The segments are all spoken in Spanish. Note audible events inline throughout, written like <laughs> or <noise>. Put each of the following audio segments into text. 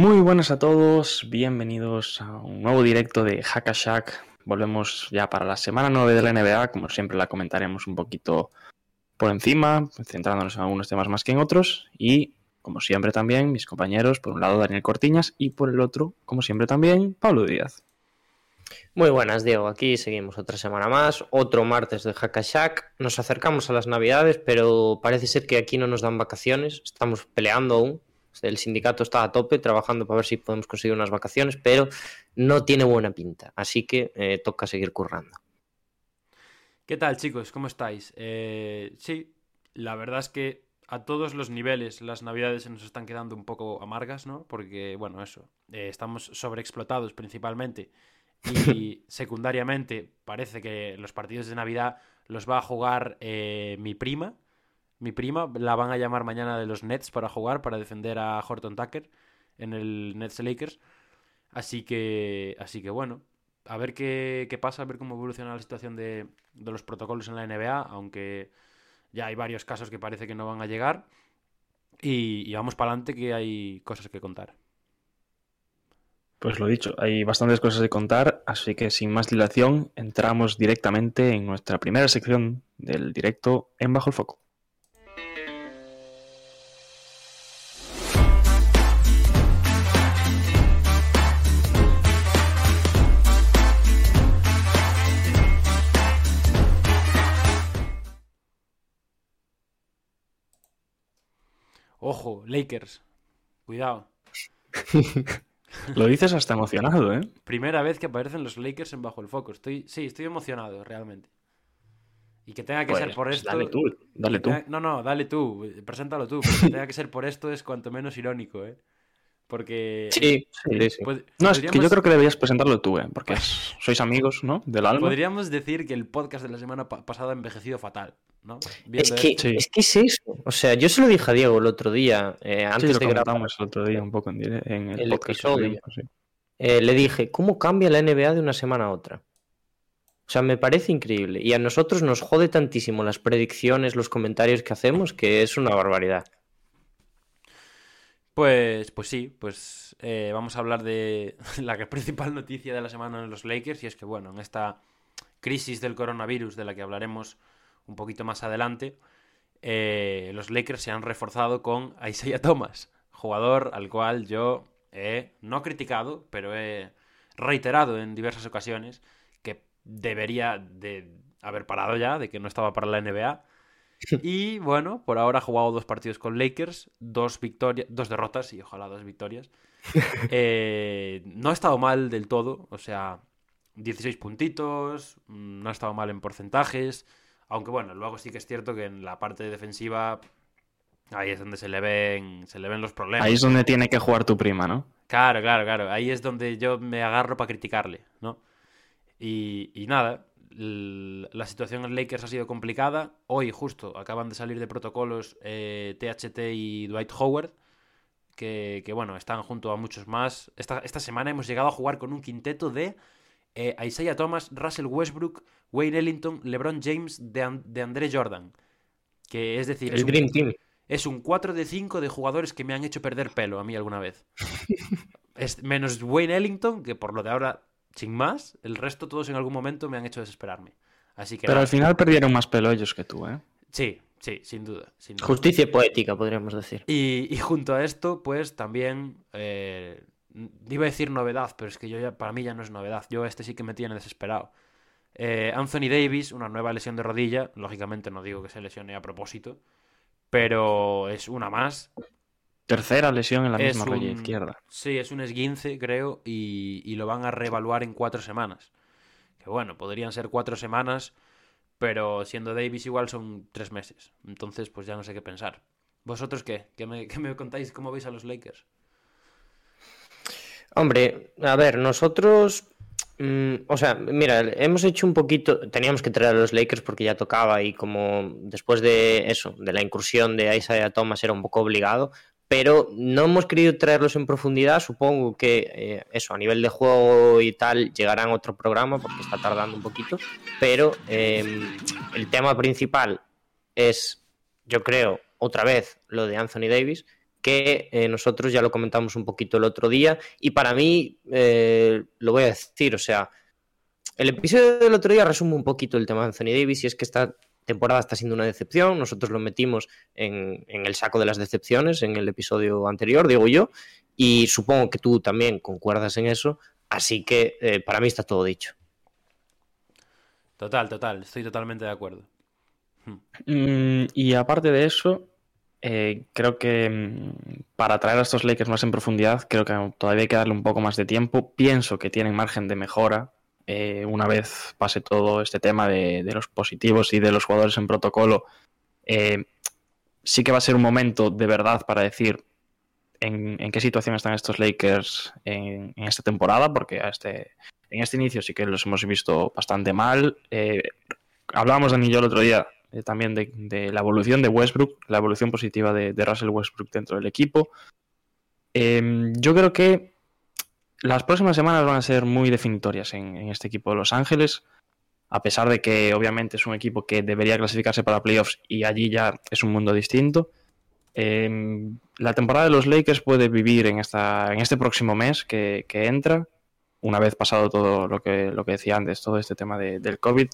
Muy buenas a todos, bienvenidos a un nuevo directo de Hackashack. Volvemos ya para la semana 9 de la NBA, como siempre la comentaremos un poquito por encima, centrándonos en algunos temas más que en otros. Y, como siempre también, mis compañeros, por un lado Daniel Cortiñas y por el otro, como siempre también, Pablo Díaz. Muy buenas, Diego. Aquí seguimos otra semana más, otro martes de Hackashack. Nos acercamos a las Navidades, pero parece ser que aquí no nos dan vacaciones. Estamos peleando aún. El sindicato está a tope trabajando para ver si podemos conseguir unas vacaciones, pero no tiene buena pinta. Así que eh, toca seguir currando. ¿Qué tal, chicos? ¿Cómo estáis? Eh, sí, la verdad es que a todos los niveles las navidades se nos están quedando un poco amargas, ¿no? Porque, bueno, eso, eh, estamos sobreexplotados principalmente y <laughs> secundariamente parece que los partidos de Navidad los va a jugar eh, mi prima. Mi prima la van a llamar mañana de los Nets para jugar, para defender a Horton Tucker en el Nets Lakers. Así que, así que bueno, a ver qué, pasa, a ver cómo evoluciona la situación de, de los protocolos en la NBA, aunque ya hay varios casos que parece que no van a llegar. Y, y vamos para adelante que hay cosas que contar. Pues lo dicho, hay bastantes cosas que contar, así que sin más dilación, entramos directamente en nuestra primera sección del directo en Bajo el Foco. Ojo, Lakers. Cuidado. <laughs> Lo dices hasta emocionado, ¿eh? Primera vez que aparecen los Lakers en bajo el foco. Estoy, sí, estoy emocionado, realmente. Y que tenga que Pues, ser por esto. Dale tú, dale tú. tenga- No, no, dale tú. Preséntalo tú. Que tenga que ser por esto es cuanto menos irónico, ¿eh? Porque. Sí, Sí. sí, sí. pod- No, es que yo creo que deberías presentarlo tú, ¿eh? Porque sois amigos, ¿no? Del alma. Podríamos decir que el podcast de la semana pa- pasada ha envejecido fatal, ¿no? Es que. Sí. es que es eso. O sea, yo se lo dije a Diego el otro día, eh, antes lo de grabar. el otro día un poco en, el, El podcast que episodio. Eh, le dije, ¿cómo cambia la NBA de una semana a otra? O sea, me parece increíble. Y a nosotros nos jode tantísimo las predicciones, los comentarios que hacemos, que es una barbaridad. Pues, pues sí, pues eh, vamos a hablar de <laughs> la principal noticia de la semana en los Lakers y es que, bueno, en esta crisis del coronavirus de la que hablaremos un poquito más adelante, eh, los Lakers se han reforzado con Isaiah Thomas, jugador al cual yo he no criticado, pero he reiterado en diversas ocasiones que debería de haber parado ya, de que no estaba para la NBA. Y bueno, por ahora ha jugado dos partidos con Lakers, dos victorias, dos derrotas y ojalá dos victorias. <laughs> Eh, no ha estado mal del todo, o sea, 16 puntitos, mm, no ha estado mal en porcentajes, aunque bueno, luego sí que es cierto que en la parte defensiva ahí es donde se le ven, se le ven los problemas. Ahí es donde tiene que jugar tu prima, ¿no? Claro, claro, claro. Ahí es donde yo me agarro para criticarle, ¿no? Y, y nada, la situación en Lakers ha sido complicada. Hoy justo acaban de salir de protocolos eh, THT y Dwight Howard, que, que, bueno, están junto a muchos más. Esta, esta semana hemos llegado a jugar con un quinteto de eh, Isaiah Thomas, Russell Westbrook, Wayne Ellington, LeBron James, de, de André Jordan. Que es decir, es El un- Dream Team. es un 4 de 5 de jugadores que me han hecho perder pelo a mí alguna vez. <laughs> es, menos Wayne Ellington, que por lo de ahora, sin más, el resto todos en algún momento me han hecho desesperarme. Así que Pero nada. al final perdieron más pelo ellos que tú, ¿eh? Sí, sí, sin duda. sin duda. Justicia poética, podríamos decir. Y, y junto a esto, pues también eh, iba a decir novedad, pero es que yo ya, para mí ya no es novedad. Yo este sí que me tiene desesperado. Eh, Anthony Davis, una nueva lesión de rodilla. Lógicamente no digo que se lesione a propósito, pero es una más. Tercera lesión en la Es misma rodilla un- izquierda. Sí, es un esguince, creo, y, y lo van a reevaluar en cuatro semanas. Que bueno, podrían ser cuatro semanas, pero siendo Davis igual son tres meses. Entonces, pues ya no sé qué pensar. ¿Vosotros qué? ¿Qué me, qué me contáis cómo veis a los Lakers? Hombre, a ver, nosotros. mm, o sea, mira, hemos hecho un poquito. Teníamos que traer a los Lakers porque ya tocaba y como después de eso, de la incursión de Isaiah Thomas era un poco obligado. Pero no hemos querido traerlos en profundidad. Supongo que eh, eso, a nivel de juego y tal, llegará en otro programa porque está tardando un poquito. Pero eh, el tema principal es, yo creo, otra vez lo de Anthony Davis que eh, nosotros ya lo comentamos un poquito el otro día y para mí eh, lo voy a decir, o sea, el episodio del otro día resume un poquito el tema de Anthony Davis y es que esta temporada está siendo una decepción, nosotros lo metimos en, en el saco de las decepciones en el episodio anterior, digo yo, y supongo que tú también concuerdas en eso, así que eh, para mí está todo dicho. Total, total, estoy totalmente de acuerdo. Mm, y aparte de eso, eh, creo que mm, para traer a estos Lakers más en profundidad, creo que todavía hay que darle un poco más de tiempo. Pienso que tienen margen de mejora eh, una vez pase todo este tema de, los positivos y de los jugadores en protocolo. eh, sí que va a ser un momento de verdad para decir en, qué situación están estos Lakers en, esta temporada, porque a este, en este inicio sí que los hemos visto bastante mal. Eh, hablábamos, Dani y yo, el otro día también de, la evolución de Westbrook, la evolución positiva de, Russell Westbrook dentro del equipo. Eh, yo creo que las próximas semanas van a ser muy definitorias en, este equipo de Los Ángeles, a pesar de que obviamente es un equipo que debería clasificarse para playoffs y allí ya es un mundo distinto. Eh, la temporada de los Lakers puede vivir en, esta, en este próximo mes que, entra, una vez pasado todo lo que, lo que decía antes, todo este tema de, del COVID.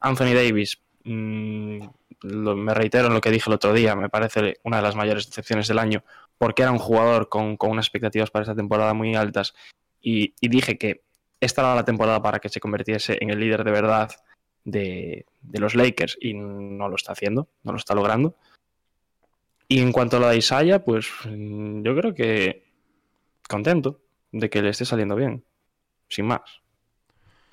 Anthony Davis, lo, me reitero en lo que dije el otro día, me parece una de las mayores decepciones del año, porque era un jugador con, con unas expectativas para esta temporada muy altas y, dije que esta era la temporada para que se convirtiese en el líder de verdad de, los Lakers y no lo está haciendo, no lo está logrando. Y en cuanto a la de pues yo creo que contento de que le esté saliendo bien, sin más,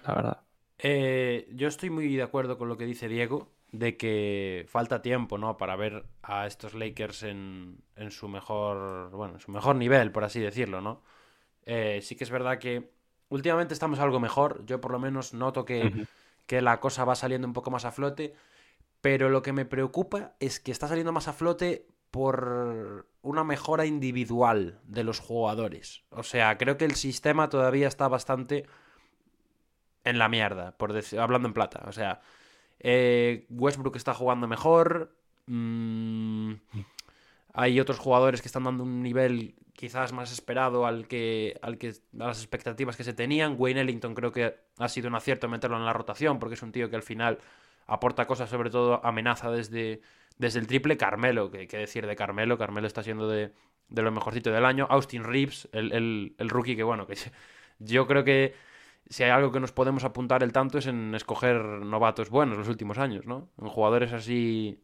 la verdad. Eh, yo estoy muy de acuerdo con lo que dice Diego, de que falta tiempo, ¿no? Para ver a estos Lakers en, en su mejor, bueno, en su mejor nivel, por así decirlo, ¿no? Eh, sí que es verdad que últimamente estamos algo mejor. Yo por lo menos noto que, uh -huh. que, la cosa va saliendo un poco más a flote. Pero lo que me preocupa es que está saliendo más a flote por una mejora individual de los jugadores. O sea, creo que el sistema todavía está bastante en la mierda, por decir, hablando en plata. O sea, eh, Westbrook está jugando mejor. Mmm, hay otros jugadores que están dando un nivel quizás más esperado al que, al que a las expectativas que se tenían. Wayne Ellington creo que ha sido un acierto meterlo en la rotación porque es un tío que al final aporta cosas, sobre todo amenaza desde, desde el triple. Carmelo, que qué decir de Carmelo, Carmelo está siendo de, de lo mejorcito del año. Austin Reeves, el, el, el, rookie que bueno, que yo creo que si hay algo que nos podemos apuntar el tanto es en escoger novatos buenos los últimos años, ¿no? En jugadores así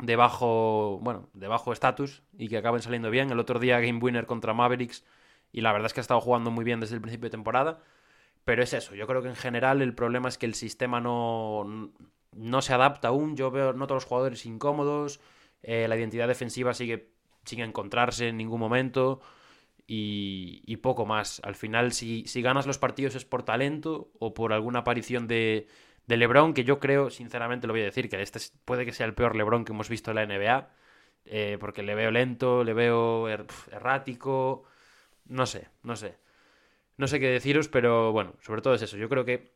de bajo, bueno, de bajo estatus y que acaben saliendo bien. El otro día Game Winner contra Mavericks y la verdad es que ha estado jugando muy bien desde el principio de temporada. Pero es eso, yo creo que en general el problema es que el sistema no, no se adapta aún. Yo veo, noto a los jugadores incómodos, eh, la identidad defensiva sigue sin encontrarse en ningún momento y, y poco más. Al final, si, si, ganas los partidos es por talento o por alguna aparición de, de LeBron, que yo creo, sinceramente lo voy a decir, que este puede que sea el peor LeBron que hemos visto en la NBA, eh, porque le veo lento, le veo er, errático, no sé, no sé. No sé qué deciros, pero bueno, sobre todo es eso. Yo creo que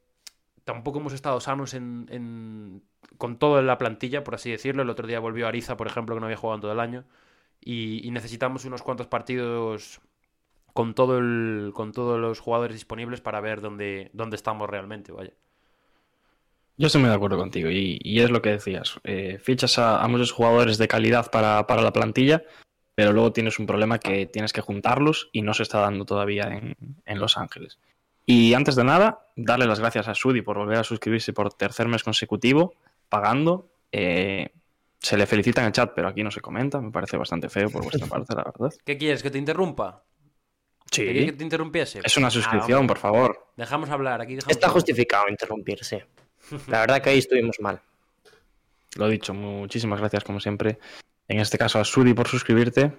tampoco hemos estado sanos en, en, con todo en la plantilla, por así decirlo. El otro día volvió Ariza, por ejemplo, que no había jugado en todo el año. Y, y necesitamos unos cuantos partidos con todo el, con todos los jugadores disponibles para ver dónde, dónde estamos realmente, vaya. Yo estoy muy de acuerdo contigo y, y es lo que decías. Eh, fichas a, a, muchos jugadores de calidad para, para, la plantilla, pero luego tienes un problema que tienes que juntarlos y no se está dando todavía en, en Los Ángeles. Y antes de nada, darle las gracias a Sudi por volver a suscribirse por tercer mes consecutivo, pagando. Eh, se le felicita en el chat, pero aquí no se comenta. Me parece bastante feo por vuestra <laughs> parte, la verdad. ¿Qué quieres? ¿Que te interrumpa? Sí. ¿Quieres que te interrumpiese? Es una suscripción, ah, por favor. Dejamos hablar. Aquí dejamos Está hablar. justificado interrumpirse. La verdad que ahí estuvimos mal. Lo dicho, muchísimas gracias como siempre. en este caso a Suri por suscribirte.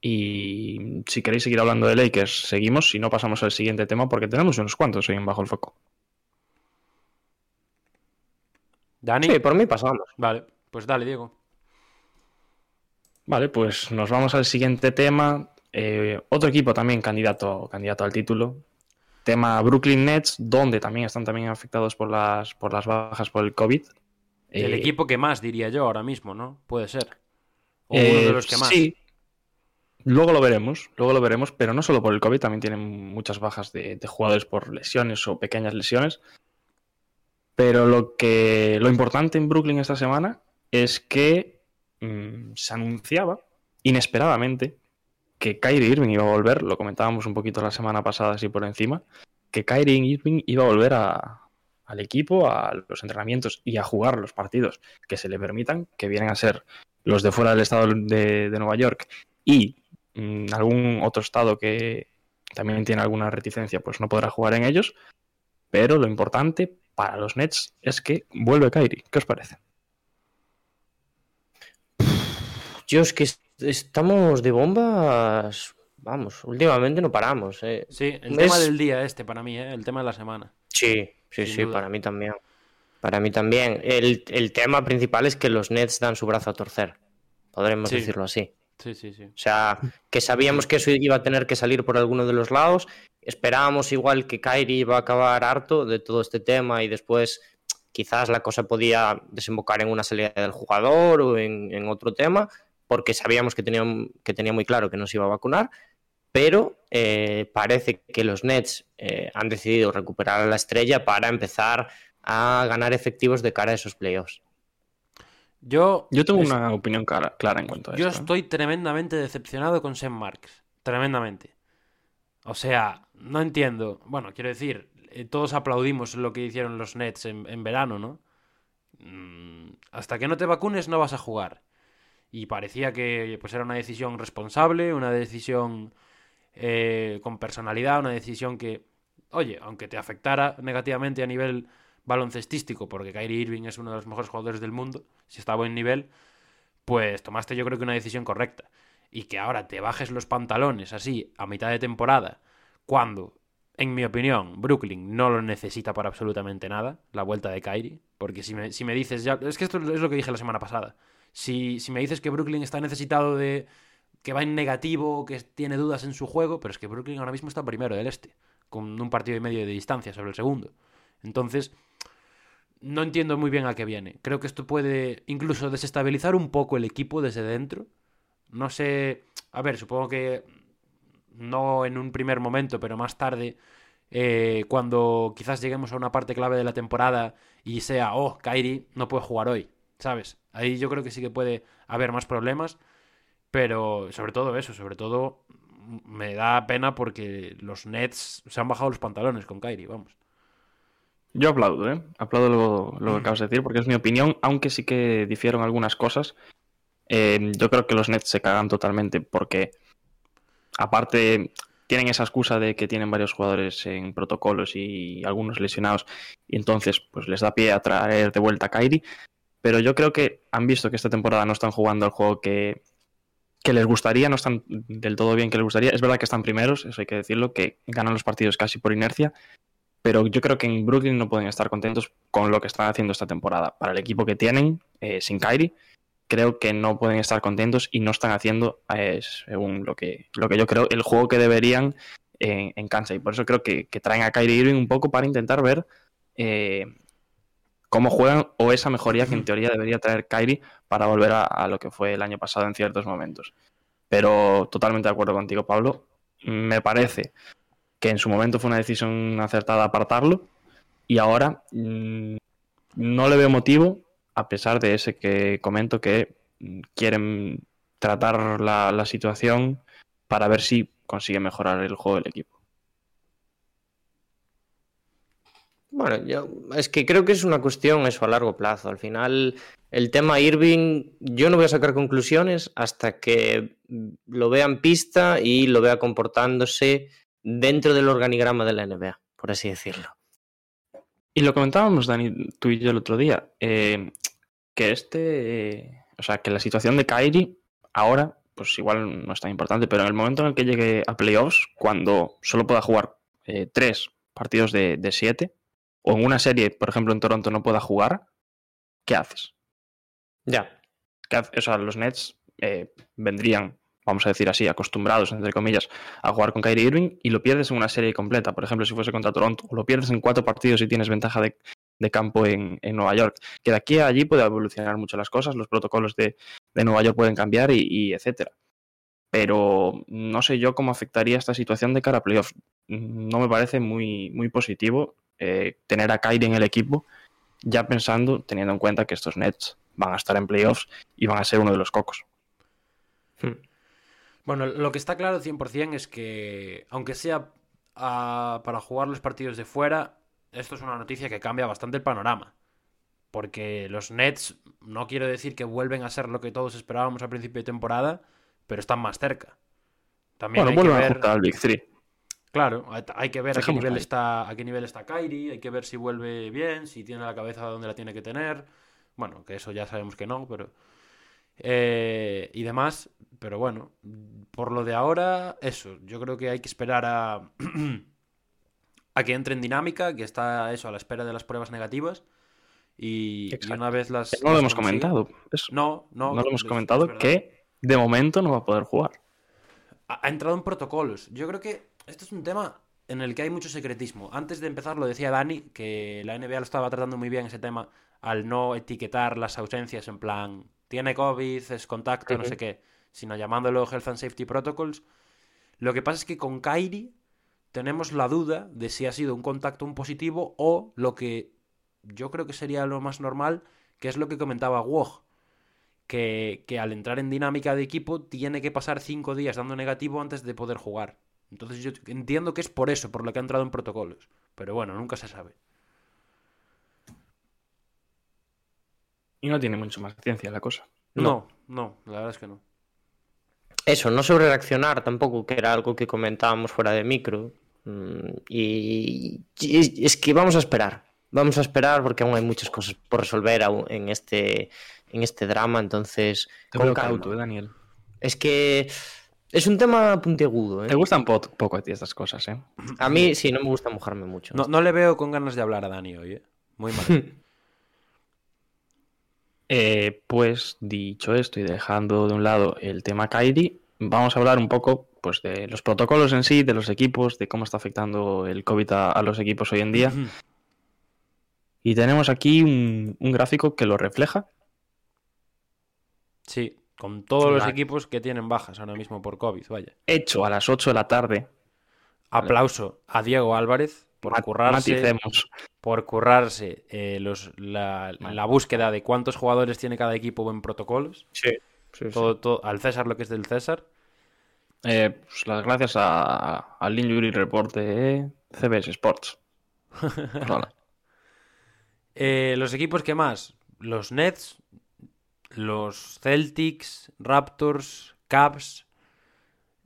Y si queréis seguir hablando de Lakers, seguimos. Si no, pasamos al siguiente tema porque tenemos unos cuantos hoy en Bajo el Foco. Dani. Sí, por mí pasamos. Vale, pues dale, Diego. Vale, pues nos vamos al siguiente tema. Eh, otro equipo también candidato, candidato al título. Tema Brooklyn Nets, donde también están también afectados por las, por las bajas por el COVID. El Eh, equipo que más, diría yo, ahora mismo, ¿no? Puede ser. O eh, uno de los que más. Sí. Luego lo veremos, luego lo veremos, pero no solo por el COVID, también tienen muchas bajas de, de jugadores por lesiones o pequeñas lesiones. Pero lo que lo importante en Brooklyn esta semana es que mm, se anunciaba inesperadamente que Kyrie Irving iba a volver, lo comentábamos un poquito la semana pasada así por encima, que Kyrie Irving iba a volver a- al equipo, a los entrenamientos y a jugar los partidos que se le permitan, que vienen a ser los de fuera del estado de, de Nueva York y mm, algún otro estado que también tiene alguna reticencia, pues no podrá jugar en ellos. Pero lo importante para los Nets es que vuelve Kyrie. ¿Qué os parece? Yo es que estamos de bombas. Vamos, últimamente no paramos. eh. Sí, el Es- tema del día este para mí, ¿eh? El tema de la semana. Sí, sí, Sin sí, duda. para mí también. Para mí también. El, el tema principal es que los Nets dan su brazo a torcer. Podremos Sí. decirlo así. Sí, sí, sí. O sea, que sabíamos que eso iba a tener que salir por alguno de los lados. Esperábamos igual que Kyrie iba a acabar harto de todo este tema y después quizás la cosa podía desembocar en una salida del jugador o en, en otro tema, porque sabíamos que tenía, que tenía muy claro que no se iba a vacunar. Pero eh, parece que los Nets eh, han decidido recuperar a la estrella para empezar a ganar efectivos de cara a esos playoffs. Yo, Yo tengo es- una opinión clara, clara en cuanto a yo esto. ¿eh? estoy tremendamente decepcionado con Sam Marks. Tremendamente. O sea, no entiendo. Bueno, quiero decir, eh, todos aplaudimos lo que hicieron los Nets en, en verano, ¿no? Mm, hasta que no te vacunes no vas a jugar. Y parecía que pues era una decisión responsable, una decisión eh, con personalidad, una decisión que, oye, aunque te afectara negativamente a nivel baloncestístico, porque Kyrie Irving es uno de los mejores jugadores del mundo, si está a buen nivel, pues tomaste yo creo que una decisión correcta. Y que ahora te bajes los pantalones así a mitad de temporada, cuando, en mi opinión, Brooklyn no lo necesita para absolutamente nada, la vuelta de Kyrie, porque si me, si me dices ya, es que esto es lo que dije la semana pasada, si, si me dices que Brooklyn está necesitado de que va en negativo, que tiene dudas en su juego, pero es que Brooklyn ahora mismo está primero del este, con un partido y medio de distancia sobre el segundo. Entonces, no entiendo muy bien a qué viene. Creo que esto puede incluso desestabilizar un poco el equipo desde dentro. No sé, a ver, supongo que no en un primer momento, pero más tarde, eh, cuando quizás lleguemos a una parte clave de la temporada y sea, oh, Kyrie no puede jugar hoy, ¿sabes? Ahí yo creo que sí que puede haber más problemas, pero sobre todo eso, sobre todo me da pena porque los Nets se han bajado los pantalones con Kyrie, vamos. Yo aplaudo, ¿eh? Aplaudo lo, que acabas de decir, porque es mi opinión, aunque sí que difieron algunas cosas. Eh, yo creo que los Nets se cagan totalmente, porque aparte tienen esa excusa de que tienen varios jugadores en protocolos y algunos lesionados, y entonces pues les da pie a traer de vuelta a Kyrie. Pero yo creo que han visto que esta temporada no están jugando el juego que, les gustaría, no están del todo bien que les gustaría. Es verdad que están primeros, eso hay que decirlo, que ganan los partidos casi por inercia, pero yo creo que en Brooklyn no pueden estar contentos con lo que están haciendo esta temporada. Para el equipo que tienen, eh, sin Kyrie, creo que no pueden estar contentos y no están haciendo, eh, según lo que, yo creo, el juego que deberían en, cancha. Y por eso creo que, que traen a Kyrie Irving un poco para intentar ver eh, cómo juegan o esa mejoría que en teoría debería traer Kyrie para volver a, a lo que fue el año pasado en ciertos momentos. Pero totalmente de acuerdo contigo, Pablo. Me parece que en su momento fue una decisión acertada apartarlo y ahora mm, no le veo motivo, a pesar de ese que comento que mm, quieren tratar la, la situación para ver si consigue mejorar el juego del equipo. Bueno, yo es que creo que es una cuestión eso a largo plazo. Al final, el tema Irving, yo no voy a sacar conclusiones hasta que lo vea en pista y lo vea comportándose dentro del organigrama de la NBA, por así decirlo. Y lo comentábamos, Dani, tú y yo el otro día, eh, que este, O sea, que la situación de Kyrie ahora, pues igual no es tan importante, pero en el momento en el que llegue a playoffs, cuando solo pueda jugar eh, tres partidos de, de siete, o en una serie, por ejemplo, en Toronto no pueda jugar, ¿qué haces? Ya. ¿Qué hace- O sea, los Nets eh, vendrían, vamos a decir así, acostumbrados, entre comillas, a jugar con Kyrie Irving y lo pierdes en una serie completa. Por ejemplo, si fuese contra Toronto, o lo pierdes en cuatro partidos y tienes ventaja de, de campo en, en Nueva York. Que de aquí a allí puede evolucionar mucho las cosas, los protocolos de, de Nueva York pueden cambiar y, y etcétera. Pero no sé yo cómo afectaría esta situación de cara a playoffs. No me parece muy, muy positivo eh, tener a Kyrie en el equipo, ya pensando, teniendo en cuenta que estos Nets van a estar en playoffs y van a ser uno de los cocos. Bueno, lo que está claro 100% es que, aunque sea ah, para jugar los partidos de fuera, esto es una noticia que cambia bastante el panorama. Porque los Nets, no quiero decir que vuelven a ser lo que todos esperábamos al principio de temporada, pero están más cerca. También Bueno, vuelven a ver, juntar al Big Three. Claro, hay- que ver a qué, nivel ahí. está, a qué nivel está Kyrie, hay que ver si vuelve bien, si tiene la cabeza donde la tiene que tener. Bueno, que eso ya sabemos que no, pero... eh, y demás, pero bueno, por lo de ahora, eso, yo creo que hay que esperar a, <clears throat> a que entre en dinámica, que está eso, a la espera de las pruebas negativas. Y, una vez las... No lo hemos comentado. eso. No, no, No lo hemos es- comentado es que de momento no va a poder jugar. ha ha entrado en protocolos. Yo creo que esto es un tema en el que hay mucho secretismo. Antes de empezar lo decía Dani, que la NBA lo estaba tratando muy bien ese tema al no etiquetar las ausencias en plan, tiene COVID, es contacto, no sé qué, sino llamándolo Health and Safety Protocols. Lo que pasa es que con Kyrie tenemos la duda de si ha sido un contacto un positivo o lo que yo creo que sería lo más normal, que es lo que comentaba Woj, que, que al entrar en dinámica de equipo tiene que pasar cinco días dando negativo antes de poder jugar. Entonces yo entiendo que es por eso, por lo que ha entrado en protocolos. Pero bueno, nunca se sabe. Y no tiene mucho más ciencia la cosa. No, no, la verdad es que no. Eso, no sobre reaccionar tampoco, que era algo que comentábamos fuera de micro. Mm, Y, es que vamos a esperar. Vamos a esperar porque aún hay muchas cosas por resolver aún en este, en este drama. Entonces, Te con calma. ¿eh, Daniel. Es que es un tema puntiagudo. ¿eh? Te gustan po- poco a ti estas cosas, ¿eh? A mí sí, no me gusta mojarme mucho. no. No le veo con ganas de hablar a Dani hoy, ¿eh? Muy mal. <laughs> Eh, pues dicho esto y dejando de un lado el tema Kyrie, vamos a hablar un poco pues, de los protocolos en sí, de los equipos, de cómo está afectando el COVID a, a los equipos hoy en día. Y tenemos aquí un, un gráfico que lo refleja. Sí, con todos los equipos que tienen bajas ahora mismo por COVID, vaya. Hecho a las 8 de la tarde. Aplauso a Diego Álvarez por currarse, Maticemos. por currarse eh, los, la, la búsqueda de cuántos jugadores tiene cada equipo en protocolos. Sí, sí, sí. Todo, todo- al César lo que es del César. Eh, pues las gracias a- al Injury Report de CBS Sports. <laughs> Eh, los equipos que más, los Nets, los Celtics, Raptors, Cavs.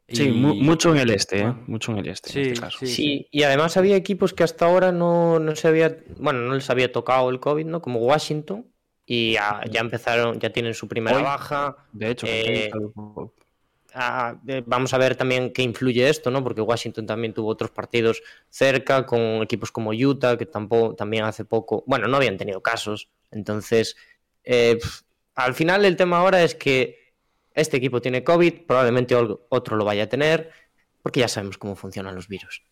Sí, mu- mucho en el este, ¿eh? Mucho en el este. Sí, en este caso. sí. Sí, y además había equipos que hasta ahora no, no se había, bueno, no les había tocado el COVID, ¿no? Como Washington, y ya, ya empezaron, ya tienen su primera Hoy. baja. De hecho, Eh, Ah, eh, vamos a ver también qué influye esto, ¿no? Porque Washington también tuvo otros partidos cerca con equipos como Utah, que tampoco, también hace poco, bueno, no habían tenido casos. Entonces, eh, al final el tema ahora es que este equipo tiene COVID, probablemente otro lo vaya a tener, porque ya sabemos cómo funcionan los virus.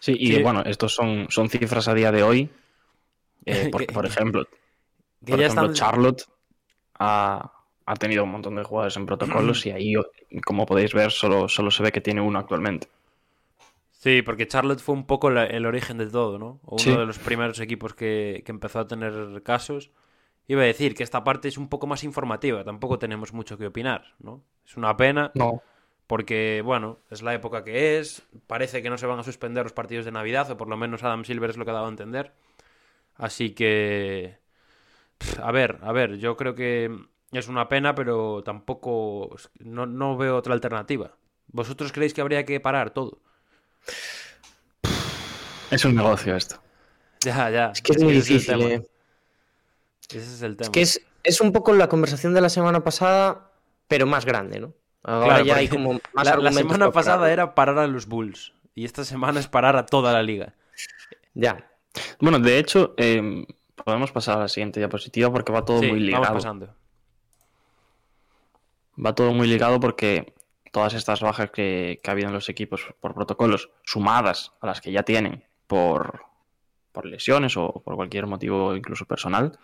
Sí, y Sí. bueno, estos son, son cifras a día de hoy. <laughs> eh, porque, por ejemplo, que por ya ejemplo están- Charlotte ha, ha tenido un montón de jugadores en protocolos y ahí, como podéis ver, solo, solo se ve que tiene uno actualmente. Sí, porque Charlotte fue un poco la- el origen de todo, ¿no? Uno Sí. de los primeros equipos que, que empezó a tener casos. Iba a decir que esta parte es un poco más informativa, tampoco tenemos mucho que opinar, ¿no? Es una pena, No. porque, bueno, es la época que es, parece que no se van a suspender los partidos de Navidad, o por lo menos Adam Silver es lo que ha dado a entender. Así que... A ver, a ver, yo creo que es una pena, pero tampoco... No, no veo otra alternativa. ¿Vosotros creéis que habría que parar todo? Es un negocio esto. <laughs> Ya, ya. Es que es muy difícil. ¿eh? Ese es el tema. Es que es, es un poco la conversación de la semana pasada, pero más grande, ¿no? Ahora Claro, ya hay como más la, la semana pasada era parar a los Bulls. Y esta semana es parar a toda la liga. Ya. Bueno, de hecho, eh, podemos pasar a la siguiente diapositiva porque va todo Sí, muy vamos ligado. pasando. Va todo muy ligado porque todas estas bajas que, que ha habido en los equipos por protocolos, sumadas a las que ya tienen por, por lesiones o por cualquier motivo incluso personal,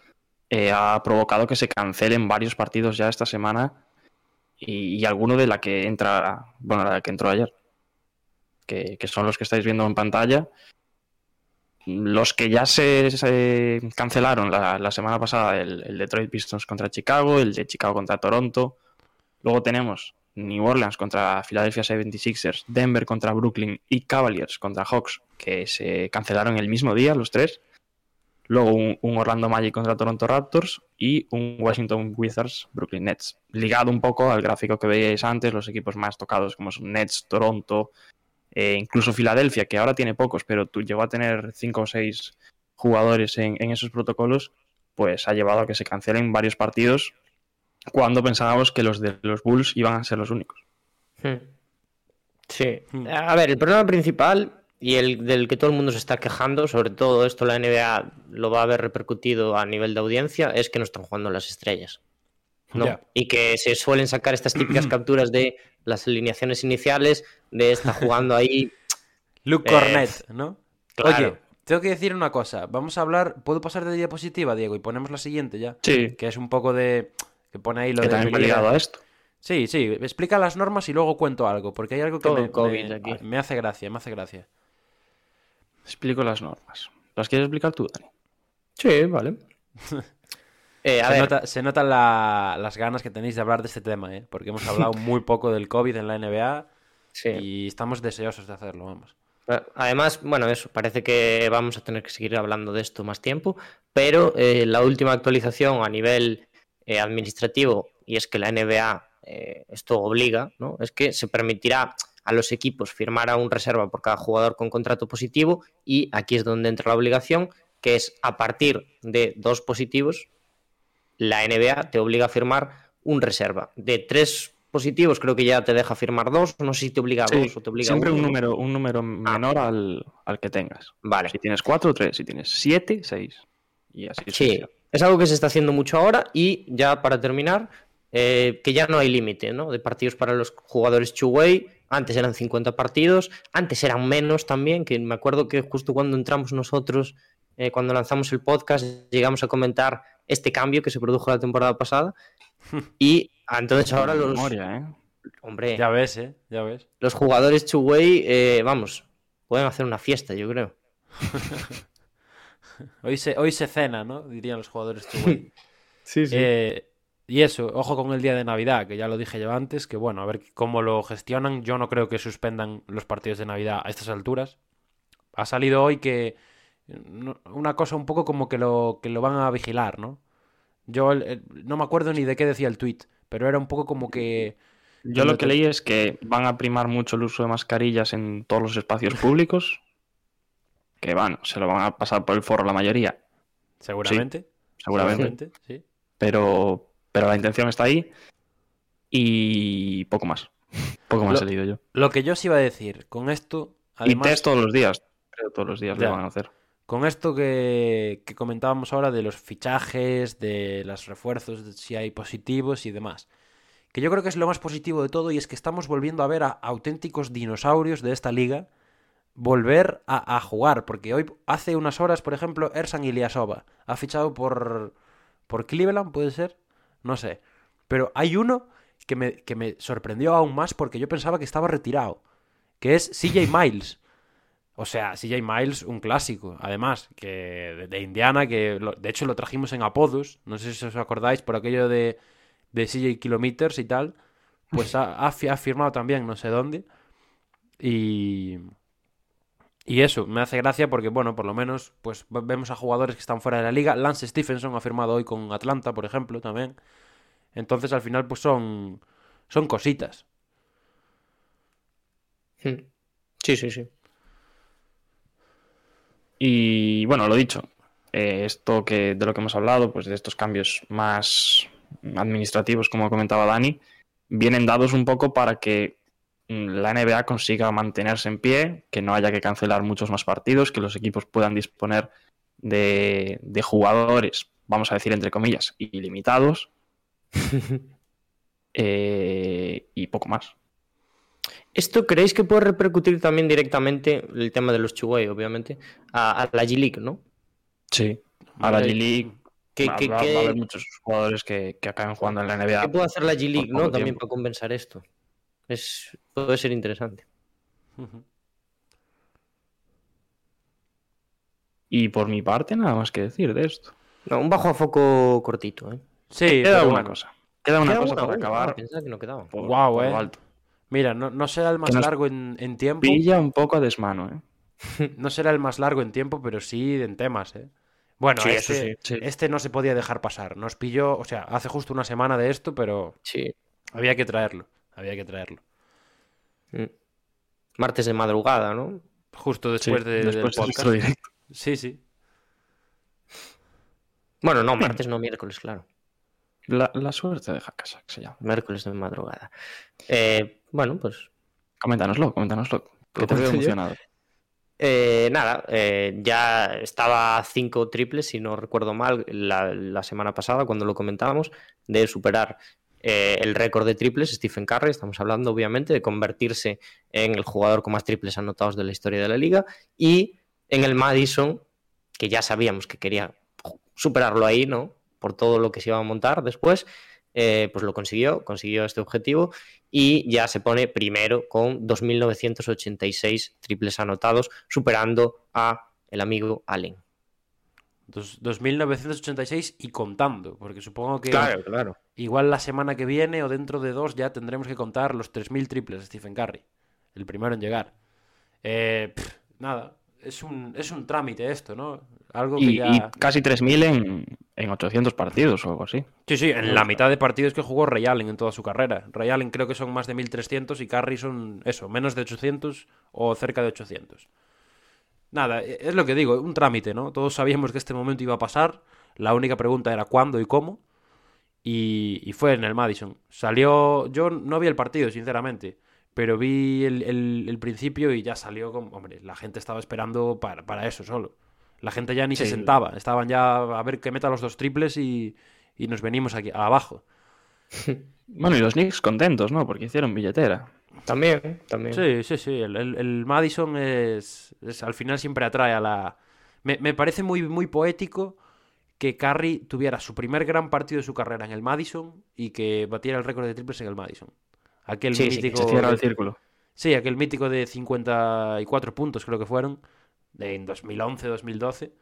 eh, ha provocado que se cancelen varios partidos ya esta semana y, alguno de la que entra, bueno, la que entró ayer, que, son los que estáis viendo en pantalla. Los que ya se, cancelaron la, la semana pasada, el, el Detroit Pistons contra Chicago, el de Chicago contra Toronto, Luego tenemos New Orleans contra Philadelphia 76ers, Denver contra Brooklyn y Cavaliers contra Hawks, que se cancelaron el mismo día, los tres. Luego un, un Orlando Magic contra Toronto Raptors y un Washington Wizards Brooklyn Nets. Ligado un poco al gráfico que veíais antes, los equipos más tocados como son Nets, Toronto, eh, incluso Filadelfia, que ahora tiene pocos, pero tú llegó a tener cinco o seis jugadores en, en esos protocolos, pues ha llevado a que se cancelen varios partidos cuando pensábamos que los de los Bulls iban a ser los únicos. Hmm. Sí. Hmm. A ver, el problema principal y el del que todo el mundo se está quejando, sobre todo esto la NBA lo va a ver repercutido a nivel de audiencia, es que no están jugando las estrellas. ¿no? Y que se suelen sacar estas típicas <clears throat> capturas de las alineaciones iniciales, de está jugando ahí. <laughs> Luke Eh, Cornet, ¿no? claro. Oye, tengo que decir una cosa. Vamos a hablar. ¿Puedo pasar de diapositiva, Diego? Y ponemos la siguiente ya. Sí, Que es un poco de. Que pone ahí lo que de. también ligado a esto. Sí, sí. Explica las normas y luego cuento algo. Porque hay algo que Todo me, COVID me- aquí. me hace gracia, me hace gracia. Explico las normas. ¿Las quieres explicar tú, Dani? Sí, vale. <laughs> Eh, a Se, ver, nota, se notan la- las ganas que tenéis de hablar de este tema, ¿eh? Porque hemos hablado <laughs> muy poco del COVID en la NBA sí. y estamos deseosos de hacerlo, vamos. Además, bueno, eso, parece que vamos a tener que seguir hablando de esto más tiempo, pero eh, la última actualización a nivel eh, administrativo, y es que la NBA eh, esto obliga, ¿no? Es que se permitirá a los equipos firmar a un reserva por cada jugador con contrato positivo, y aquí es donde entra la obligación, que es a partir de dos positivos, la NBA te obliga a firmar un reserva. De tres positivos, creo que ya te deja firmar dos, no sé si te obliga a Sí, dos o te obliga a siempre un número, un número menor al, al que tengas. Vale. Si tienes cuatro, tres. Si tienes siete, seis. Y así Sí, es algo que se está haciendo mucho ahora y ya para terminar, eh, que ya no hay límite ¿no? de partidos para los jugadores two-way. Antes eran 50 partidos, antes eran menos también, que me acuerdo que justo cuando entramos nosotros, eh, cuando lanzamos el podcast, llegamos a comentar este cambio que se produjo la temporada pasada. <laughs> Y entonces ahora los, Memoria, ¿eh? hombre, Ya ves, ¿eh? Ya ves. los jugadores two-way, eh, vamos, pueden hacer una fiesta, yo creo. <laughs> Hoy se, hoy se cena, ¿no? Dirían los jugadores two-way. <laughs> Sí, Eh, y eso, ojo con el día de Navidad, que ya lo dije yo antes, que bueno, a ver cómo lo gestionan. Yo no creo que suspendan los partidos de Navidad a estas alturas. Ha salido hoy que una cosa un poco como que lo, que lo van a vigilar, ¿no? Yo el- el- no me acuerdo ni de qué decía el tweet, pero era un poco como que... Yo lo que leí es que van a primar mucho el uso de mascarillas en todos los espacios <laughs> públicos. Que bueno, se lo van a pasar por el forro la mayoría, Seguramente. seguramente. sí. Pero, pero la intención está ahí. Y poco más. Poco más Lo- he leído yo. Lo que yo os iba a decir, con esto... Además, y test todos los días. Creo todos los días Ya. lo van a hacer. Con esto que, que comentábamos ahora de los fichajes, de los refuerzos, de si hay positivos y demás. Que yo creo que es lo más positivo de todo y es que estamos volviendo a ver a auténticos dinosaurios de esta liga volver a, a jugar. Porque hoy, hace unas horas, por ejemplo, Ersan Ilyasova ha fichado por, por Cleveland, ¿puede ser? No sé. Pero hay uno que me, que me sorprendió aún más porque yo pensaba que estaba retirado. Que es CJ <laughs> Miles. O sea, CJ Miles, un clásico. Además, que de, Indiana, que lo- de hecho lo trajimos en apodos. No sé si os acordáis por aquello de, de CJ Kilometers y tal. Pues <laughs> ha, ha firmado también, no sé dónde. Y. Y eso, me hace gracia porque, bueno, por lo menos, pues ve- vemos a jugadores que están fuera de la liga. Lance Stephenson ha firmado hoy con Atlanta, por ejemplo, también. Entonces, al final, pues son. Son cositas. Sí, sí, sí. Y bueno, lo dicho. eh, esto que de lo que hemos hablado, pues de estos cambios más administrativos, como comentaba Dani, vienen dados un poco para que la NBA consiga mantenerse en pie, que no haya que cancelar muchos más partidos, que los equipos puedan disponer de, de jugadores, vamos a decir entre comillas, ilimitados <laughs> eh, y poco más. ¿Esto creéis que puede repercutir también directamente el tema de los Chuguay, obviamente, a, a la G-League, ¿no? Sí. A la. G-League ¿Qué, va, qué- va- qué- va a haber muchos jugadores que, que acaben jugando en la NBA. qué puede hacer la G-League, no? También para compensar esto. Es, puede ser interesante. Y por mi parte, nada más que decir de esto. No, un bajo a foco cortito, ¿eh? Sí, Queda una bueno. cosa. Queda una Queda cosa una, para una. acabar. Pensaba que no quedaba. por- por eh. alto. Mira, no, no será el más largo en, en tiempo. Pilla un poco a desmano, ¿eh? <laughs> No será el más largo en tiempo, pero sí en temas, ¿eh? Bueno, Sí, este, eso sí, sí. este no se podía dejar pasar. Nos pilló, o sea, hace justo una semana de esto, pero Sí. había que traerlo. Había que traerlo. Mm. Martes de madrugada, ¿no? Justo Sí, después, de- después del podcast. directo. Sí, sí. Bueno, no, martes no, miércoles, claro. La, la suerte de Hakashak se llama. Miércoles de madrugada. Eh, bueno, pues Coméntanoslo, coméntanoslo. Que ¿Lo te veo emocionado. Eh, nada, eh, ya estaba a cinco triples, si no recuerdo mal, la, la semana pasada cuando lo comentábamos, de superar eh, el récord de triples, Stephen Curry, estamos hablando obviamente de convertirse en el jugador con más triples anotados de la historia de la liga, y en el Madison, que ya sabíamos que quería superarlo ahí, ¿no? Por todo lo que se iba a montar después, eh, pues lo consiguió, consiguió este objetivo y ya se pone primero con 2.986 triples anotados, superando a el amigo Allen. Dos- 2.986 y contando, porque supongo que claro. igual la semana que viene o dentro de dos ya tendremos que contar los 3.000 triples de Stephen Curry. El primero en llegar. Eh, pff, nada, es un, es un trámite esto, ¿no? Algo que Y, ya... y casi 3.000 en, en 800 partidos o algo así. Sí, sí, en la mitad de partidos que jugó Ray Allen en toda su carrera. Ray Allen creo que son más de 1.300 y Curry son, eso, menos de 800 o cerca de 800. Nada, e- es lo que digo, un trámite, ¿no? Todos sabíamos que este momento iba a pasar. La única pregunta era cuándo y cómo. Y, y fue en el Madison. Salió. Yo no vi el partido, sinceramente. Pero vi el, el- el principio y ya salió como. Hombre, la gente estaba esperando para, para eso solo. La gente ya ni se sentaba. Estaban ya a ver que meta los dos triples y, y nos venimos aquí abajo. <laughs> Bueno, y los Knicks contentos, ¿no? Porque hicieron billetera. También, también. Sí, sí, sí. El, el- el Madison es, es- Al final siempre atrae a la. Me, me parece muy, muy poético que Curry tuviera su primer gran partido de su carrera en el Madison y que batiera el récord de triples en el Madison. Aquel Sí, sí, que mítico. Se cierra de- el círculo. Sí, aquel mítico de 54 puntos, creo que fueron. De en 2011, 2012.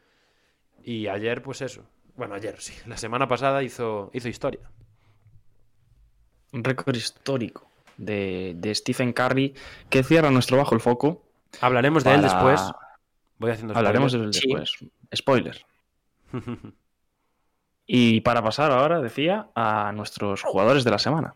Y ayer, pues eso. Bueno, ayer, sí. La semana pasada hizo, hizo historia. Un récord histórico de, de Stephen Curry que cierra nuestro bajo el foco. Hablaremos de él después. Voy haciendo Hablaremos de spoiler. él Sí. después. Spoiler. <laughs> Y para pasar ahora, decía, a nuestros jugadores de la semana.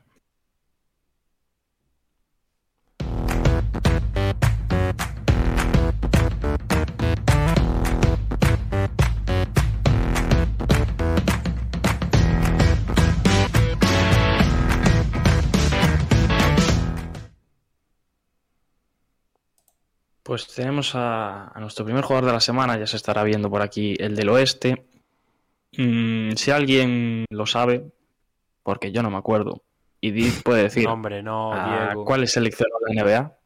Pues tenemos a, a nuestro primer jugador de la semana, ya se estará viendo por aquí, el del oeste. Mm, si alguien lo sabe, porque yo no me acuerdo, y puede <laughs> decir No, hombre, no, a Diego. cuál seleccionó la NBA.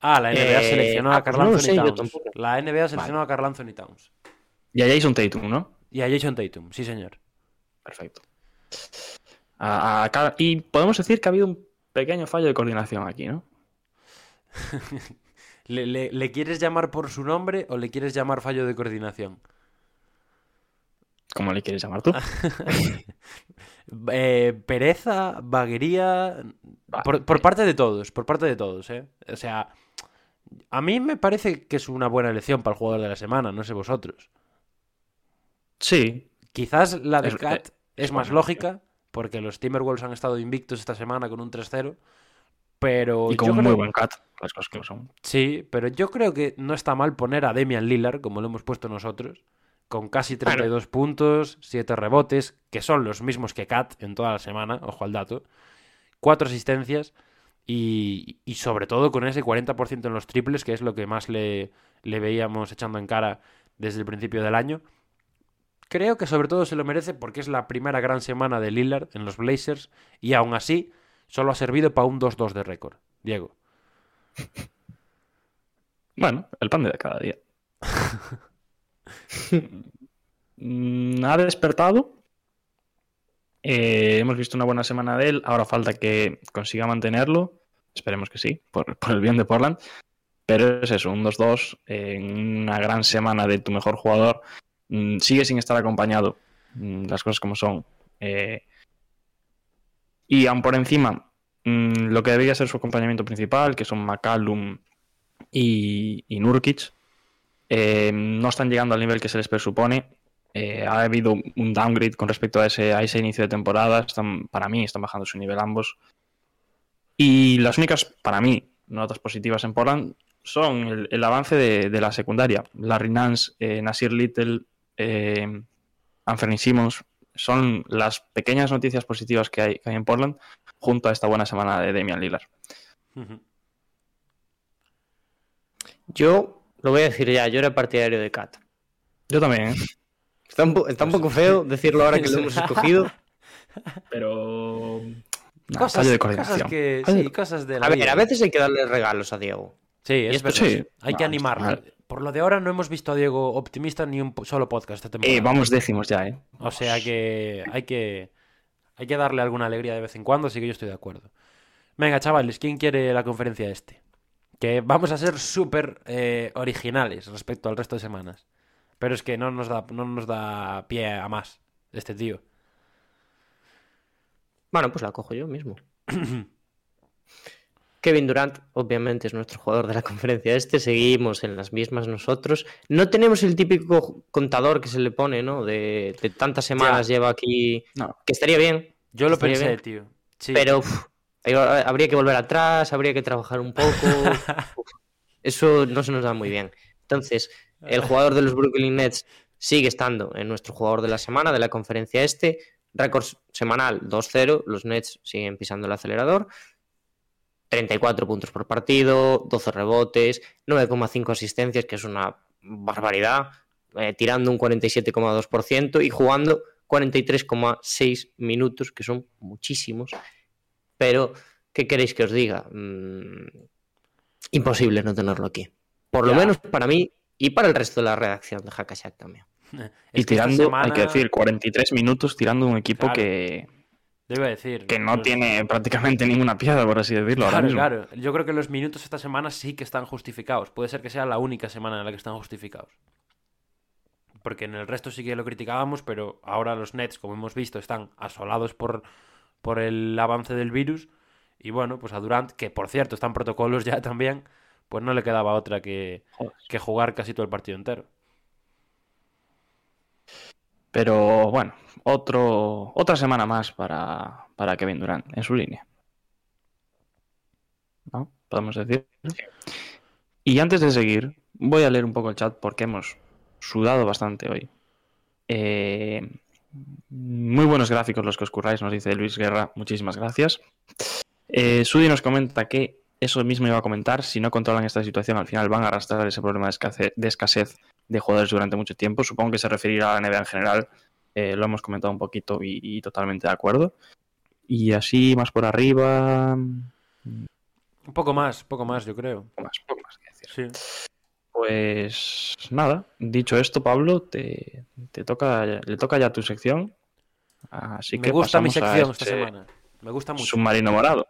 Ah, la NBA Eh, seleccionó ah, a pues Carl yo Towns. La NBA seleccionó a Carl Anthony Towns. Y a Jason Tatum, ¿no? Y a Jason Tatum, sí, señor. Perfecto. A- a Car- y podemos decir que ha habido un pequeño fallo de coordinación aquí, ¿no? <laughs> ¿Le, le- le quieres llamar por su nombre o le quieres llamar fallo de coordinación? ¿Cómo le quieres llamar tú? <laughs> Eh, pereza, vaguería. Por, por parte de todos, por parte de todos, ¿eh? O sea, a mí me parece que es una buena elección para el jugador de la semana, no sé vosotros. Sí, Quizás la de Es- Cat es, es más lógica, porque los Timberwolves han estado invictos esta semana con un 3-0. Pero y con yo un creo- muy buen cat, las cosas como son. Sí, pero yo creo que no está mal poner a Demian Lillard, como lo hemos puesto nosotros, con casi 32 puntos, 7 rebotes, que son los mismos que Kat en toda la semana, ojo al dato, 4 asistencias y, y sobre todo con ese 40% en los triples, que es lo que más le, le veíamos echando en cara desde el principio del año. Creo que sobre todo se lo merece porque es la primera gran semana de Lillard en los Blazers y aún así solo ha servido para un 2-2 de récord. Diego. <laughs> Bueno, el pan de cada día. <laughs> Mm, ha despertado. Eh, hemos visto una buena semana de él. Ahora falta que consiga mantenerlo. Esperemos que sí, por, por el bien de Portland. Pero es eso, un 2-2 en una gran semana de tu mejor jugador. Mm, sigue sin estar acompañado. Mm, las cosas como son. Eh, y aún por encima, mm, lo que debería ser su acompañamiento principal, que son McCallum y, Nurkic, eh, no están llegando al nivel que se les presupone. Eh, ha habido un downgrade con respecto a ese, a ese inicio de temporada. Están, para mí están bajando su nivel ambos. Y las únicas, para mí, notas positivas en Portland son el, avance de, la secundaria. Larry Nance, eh, Nasir Little, Anthony Simmons son las pequeñas noticias positivas que hay, que hay, en Portland junto a esta buena semana de Damian Lillard. Uh -huh. Yo lo voy a decir ya, yo era partidario de Cat. Yo también. ¿eh? Está un, está un poco feo decirlo ahora que lo hemos <laughs> escogido. Pero. No, cosas, de cosas que. Sí, cosas de la A vida. ver, a veces hay que darle regalos a Diego. Sí, es verdad. sí. Hay que animarlo. Por lo de ahora no hemos visto a Diego optimista ni un solo podcast esta temporada. Eh, vamos décimos ya, ¿eh? O sea que hay que hay que darle alguna alegría de vez en cuando, así que yo estoy de acuerdo. Venga, chavales, ¿quién quiere la conferencia este? Que vamos a ser súper eh, originales respecto al resto de semanas. Pero es que no nos da, no nos da pie a más este tío. Bueno, pues la cojo yo mismo. <clears throat> Kevin Durant, obviamente, es nuestro jugador de la conferencia este. Seguimos en las mismas nosotros. No tenemos el típico contador que se le pone, ¿no? De, de tantas semanas Ya. lleva aquí. No. Que estaría bien. Yo lo pensé, bien. tío. Sí. Pero uf, habría que volver atrás, habría que trabajar un poco. <laughs> Uf, eso no se nos da muy bien. Entonces, el <laughs> jugador de los Brooklyn Nets sigue estando en nuestro jugador de la semana de la conferencia este. Récord semanal 2-0. Los Nets siguen pisando el acelerador. 34 puntos por partido, 12 rebotes, 9,5 asistencias, que es una barbaridad, eh, tirando un 47,2% y jugando 43,6 minutos, que son muchísimos. Pero, ¿qué queréis que os diga? Mm, imposible no tenerlo aquí. Por lo Ya. menos para mí y para el resto de la redacción de Hackashack también. <laughs> Es y tirando, semana- hay que decir, 43 minutos tirando un equipo Claro. que, Debo decir. que no los- tiene prácticamente ninguna pieza, por así decirlo, ahora Claro, mismo. claro. Yo creo que los minutos esta semana sí que están justificados. Puede ser que sea la única semana en la que están justificados. Porque en el resto sí que lo criticábamos, pero ahora los Nets, como hemos visto, están asolados por, por el avance del virus. Y bueno, pues a Durant, que por cierto están protocolos ya <laughs> también, pues no le quedaba otra que, Joder. que jugar casi todo el partido entero. Pero bueno, otra semana más para, para Kevin Durant en su línea. ¿No? Podemos decir. Y antes de seguir, voy a leer un poco el chat porque hemos sudado bastante hoy. Eh, muy buenos gráficos los que os curráis, nos dice Luis Guerra. Muchísimas gracias. Eh, Sudi nos comenta que eso mismo iba a comentar. Si no controlan esta situación, al final van a arrastrar ese problema de escasez de jugadores durante mucho tiempo. Supongo que se referirá a la NBA en general. Eh, lo hemos comentado un poquito y, y totalmente de acuerdo. Y así, más por arriba. Un poco más, poco más, yo creo. poco más, poco más que decir. Sí. Pues nada, dicho esto, Pablo, te, te toca, le toca ya tu sección. Así Me que gusta mi sección esta este semana. Me gusta mucho. Submarino morado.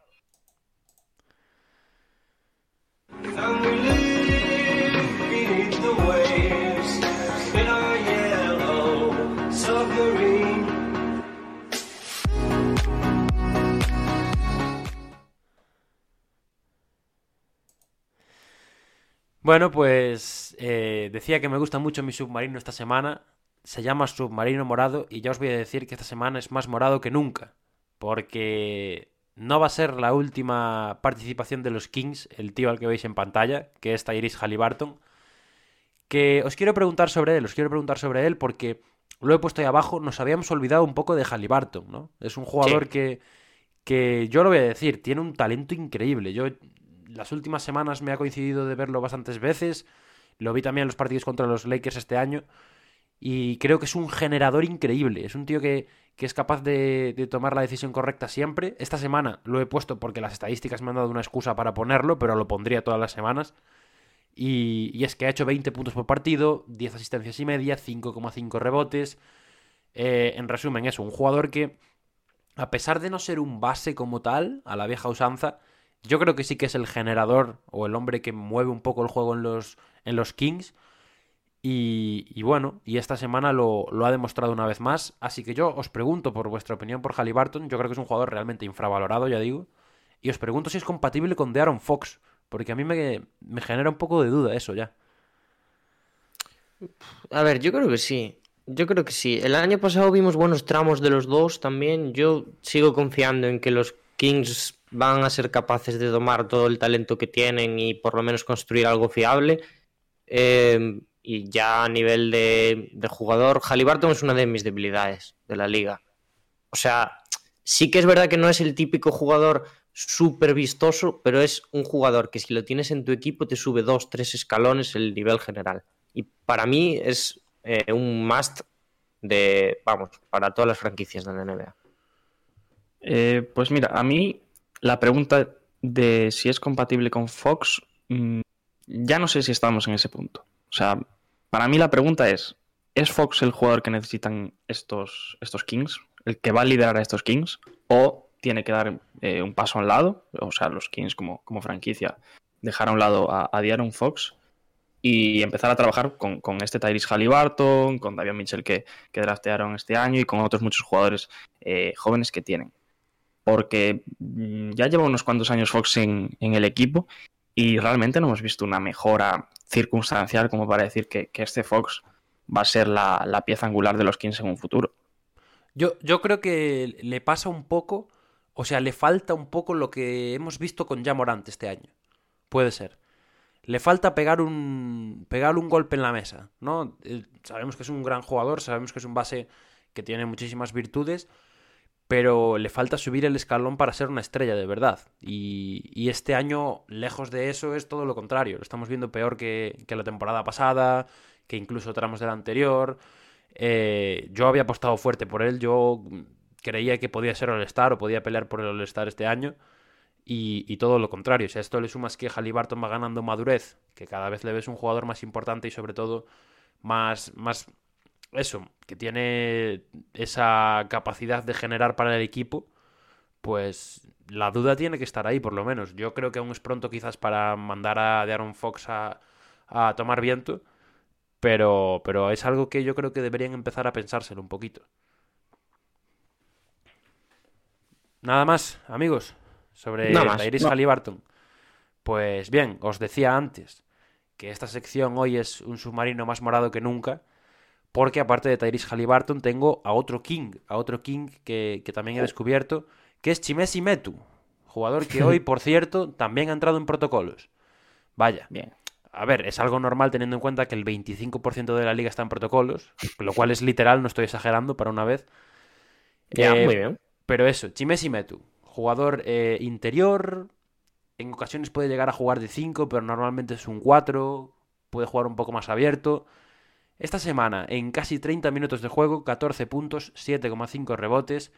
Bueno, pues eh, decía que me gusta mucho mi submarino esta semana. Se llama Submarino Morado y ya os voy a decir que esta semana es más morado que nunca. Porque no va a ser la última participación de los Kings, el tío al que veis en pantalla, que es Tyrese Halliburton, que os quiero preguntar sobre él, os quiero preguntar sobre él porque lo he puesto ahí abajo, nos habíamos olvidado un poco de Halliburton, ¿no? Es un jugador Sí. que, que yo lo voy a decir, tiene un talento increíble. Yo las últimas semanas me ha coincidido de verlo bastantes veces, lo vi también en los partidos contra los Lakers este año y creo que es un generador increíble. Es un tío que, que es capaz de, tomar la decisión correcta siempre. Esta semana lo he puesto porque las estadísticas me han dado una excusa para ponerlo, pero lo pondría todas las semanas. Y, y es que ha hecho 20 puntos por partido, 10 asistencias y media, 5,5 rebotes. Eh, en resumen, es un jugador que, a pesar de no ser un base como tal, a la vieja usanza, yo creo que sí que es el generador o el hombre que mueve un poco el juego en los, en los Kings. Y, bueno, y esta semana lo, lo ha demostrado una vez más. Así que yo os pregunto por vuestra opinión por Halliburton. Yo creo que es un jugador realmente infravalorado, ya digo. Y os pregunto si es compatible con De'Aaron Fox. Porque a mí me, me genera un poco de duda eso ya. A ver, yo creo que sí. Yo creo que sí. El año pasado vimos buenos tramos de los dos también. Yo sigo confiando en que los Kings van a ser capaces de tomar todo el talento que tienen y por lo menos construir algo fiable. Eh, y ya a nivel de, de jugador, Halliburton es una de mis debilidades de la liga. O sea, sí que es verdad que no es el típico jugador súper vistoso, pero es un jugador que si lo tienes en tu equipo te sube dos, tres escalones el nivel general. Y para mí es eh, un must de, vamos, para todas las franquicias de la NBA. Eh, pues mira, a mí la pregunta de si es compatible con Fox, mm, ya no sé si estamos en ese punto. O sea, para mí la pregunta es, ¿es Fox el jugador que necesitan estos, estos Kings? ¿El que va a liderar a estos Kings? ¿O tiene que dar eh, un paso a un lado? O sea, los Kings como, como franquicia, dejar a un lado a, a De'Aaron Fox y empezar a trabajar con, con este Tyrese Halliburton, con Davion Mitchell que, que draftearon este año y con otros muchos jugadores eh, jóvenes que tienen. Porque mm, ya lleva unos cuantos años Fox en, el equipo y realmente no hemos visto una mejora circunstancial como para decir que, este Fox va a ser la, pieza angular de los Kings en un futuro. Yo, yo creo que le pasa un poco, o sea, le falta un poco lo que hemos visto con Jamorant este año. Puede ser le falta pegar un pegar un golpe en la mesa, ¿no? Eh, sabemos que es un gran jugador, sabemos que es un base que tiene muchísimas virtudes, pero le falta subir el escalón para ser una estrella de verdad. Y, este año, lejos de eso, es todo lo contrario. Lo estamos viendo peor que, la temporada pasada, que incluso tramos de la anterior. Eh, yo había apostado fuerte por él, yo creía que podía ser All-Star o podía pelear por el All-Star este año. Y, todo lo contrario. O sea, esto le sumas que Halliburton va ganando madurez, que cada vez le ves un jugador más importante y sobre todo más, más eso, que tiene esa capacidad de generar para el equipo, pues la duda tiene que estar ahí, por lo menos. Yo creo que aún es pronto quizás para mandar a De'Aaron Fox a, a tomar viento, pero, pero es algo que yo creo que deberían empezar a pensárselo un poquito. Nada más, amigos sobre Tyrese no. Halliburton. Pues bien, os decía antes que esta sección hoy es un submarino más morado que nunca, porque aparte de Tyrese Halliburton tengo a otro King, a otro King que, que también he descubierto, que es Chimesi Metu, jugador que <laughs> hoy, por cierto, también ha entrado en protocolos. Vaya. Bien. A ver, es algo normal teniendo en cuenta que el 25% de la liga está en protocolos, lo cual es literal, no estoy exagerando para una vez. Ya, eh, muy bien. Pero eso, Chimesi Metu, jugador eh, interior. En ocasiones puede llegar a jugar de 5, pero normalmente es un 4. Puede jugar un poco más abierto. Esta semana, en casi 30 minutos de juego, 14 puntos, 7,5 rebotes.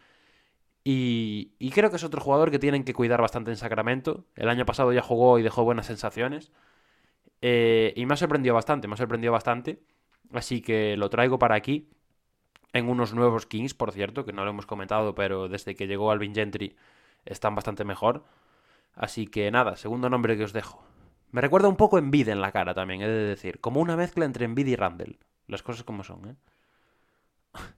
Y, creo que es otro jugador que tienen que cuidar bastante en Sacramento. El año pasado ya jugó y dejó buenas sensaciones. Eh, y me ha sorprendido bastante, me ha sorprendido bastante. Así que lo traigo para aquí. En unos nuevos Kings, por cierto, que no lo hemos comentado, pero desde que llegó Alvin Gentry están bastante mejor. Así que nada, segundo nombre que os dejo. Me recuerda un poco Envid en la cara también, he de decir. Como una mezcla entre Envid y Randall. Las cosas como son, ¿eh? <laughs>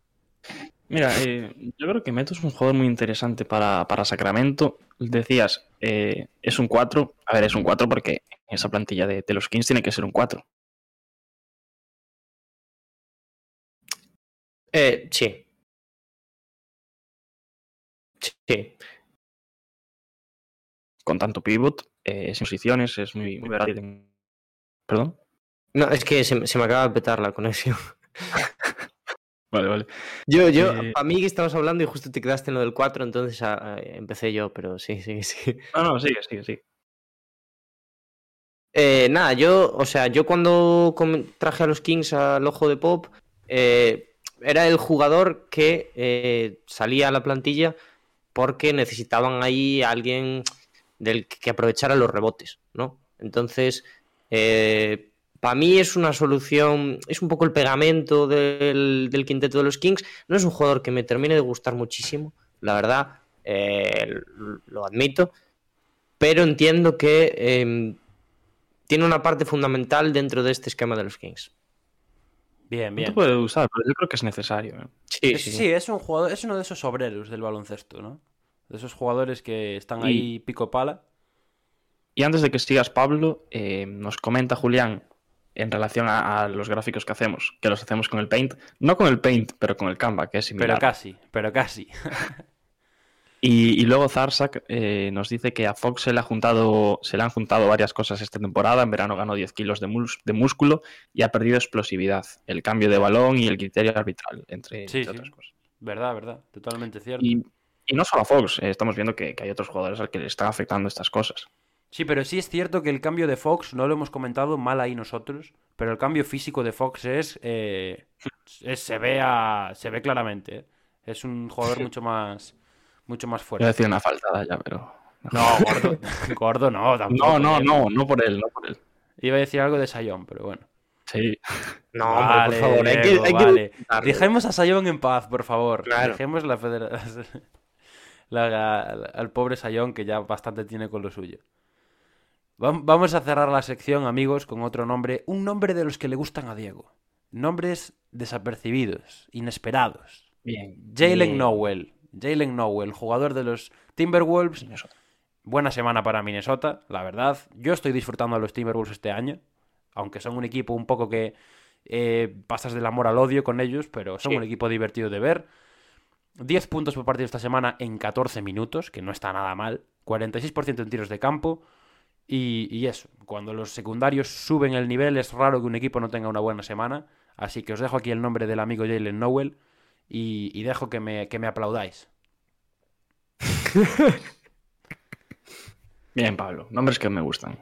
Mira, eh, yo creo que Meto es un jugador muy interesante para, para Sacramento. Decías, eh, es un 4. A ver, es un 4 porque esa plantilla de, los Kings tiene que ser un 4. Eh, sí. Sí. Con tanto pivot, eh, sin posiciones, es muy, muy versátil. Perdón. No, es que se, se me acaba de petar la conexión. <laughs> Vale, vale. Yo, yo, Eh, a mí que estabas hablando y justo te quedaste en lo del 4, entonces ah, eh, empecé yo, pero sí, sí, sí. No, no, sigue, sigue, sigue. Eh, nada, yo, o sea, yo cuando traje a los Kings al ojo de Pop, eh, era el jugador que eh, salía a la plantilla porque necesitaban ahí a alguien del que aprovechara los rebotes, ¿no? Entonces, para mí es una solución, es un poco el pegamento del, del quinteto de los Kings. No es un jugador que me termine de gustar muchísimo, la verdad, eh, lo admito, pero entiendo que eh, tiene una parte fundamental dentro de este esquema de los Kings. Bien, No bien. te puede usar, pero yo creo que es necesario. ¿eh? Sí, Es- sí, es un jugador, es uno de esos obreros del baloncesto, ¿no? De esos jugadores que están Y- ahí pico pala. Y antes de que sigas, Pablo, eh, nos comenta Julián en relación a, a los gráficos que hacemos, que los hacemos con el Paint, no con el Paint, pero con el Canva, que es similar. Pero casi, pero casi. <laughs> Y, y luego Zarsak eh, nos dice que a Fox se le, ha juntado, se le han juntado varias cosas esta temporada. En verano ganó 10 kilos de, músculo y ha perdido explosividad, el cambio de balón y el criterio arbitral, entre, Sí, entre sí. otras cosas. verdad, verdad. Totalmente cierto. Y, y no solo a Fox, eh, estamos viendo que, que hay otros jugadores al que le están afectando estas cosas. Sí, pero sí es cierto que el cambio de Fox, no lo hemos comentado mal ahí nosotros, pero el cambio físico de Fox es, eh, es- se ve a- se ve claramente. ¿eh? Es un jugador mucho más mucho más Voy a fuerte. decir una faltada ya, pero. No, gordo, <laughs> gordo no, tampoco. No, no, ¿eh? no, no por él, no por él. Iba a decir algo de Sayón, pero bueno. Sí. No, hombre, por favor, hay que, Diego, hay que vale. intentarlo. Dejemos a Sayón en paz, por favor. Claro. Dejemos la federa- <laughs> la- al pobre Sayón que ya bastante tiene con lo suyo. Vam- Vamos a cerrar la sección, amigos, con otro nombre. Un nombre de los que le gustan a Diego. Nombres desapercibidos, inesperados. Bien. Jalen Bien. Nowell. Jalen Nowell, jugador de los Timberwolves. Minnesota. Buena semana para Minnesota, la verdad. Yo estoy disfrutando a los Timberwolves este año, aunque son un equipo un poco que eh, pasas del amor al odio con ellos, pero son Sí. un equipo divertido de ver. 10 puntos por partido esta semana en 14 minutos, que no está nada mal. 46% en tiros de campo. Y, y eso, cuando los secundarios suben el nivel, es raro que un equipo no tenga una buena semana. Así que os dejo aquí el nombre del amigo Jalen Nowell y, y dejo que me, que me aplaudáis. <laughs> Bien, Pablo. Nombres que me gustan.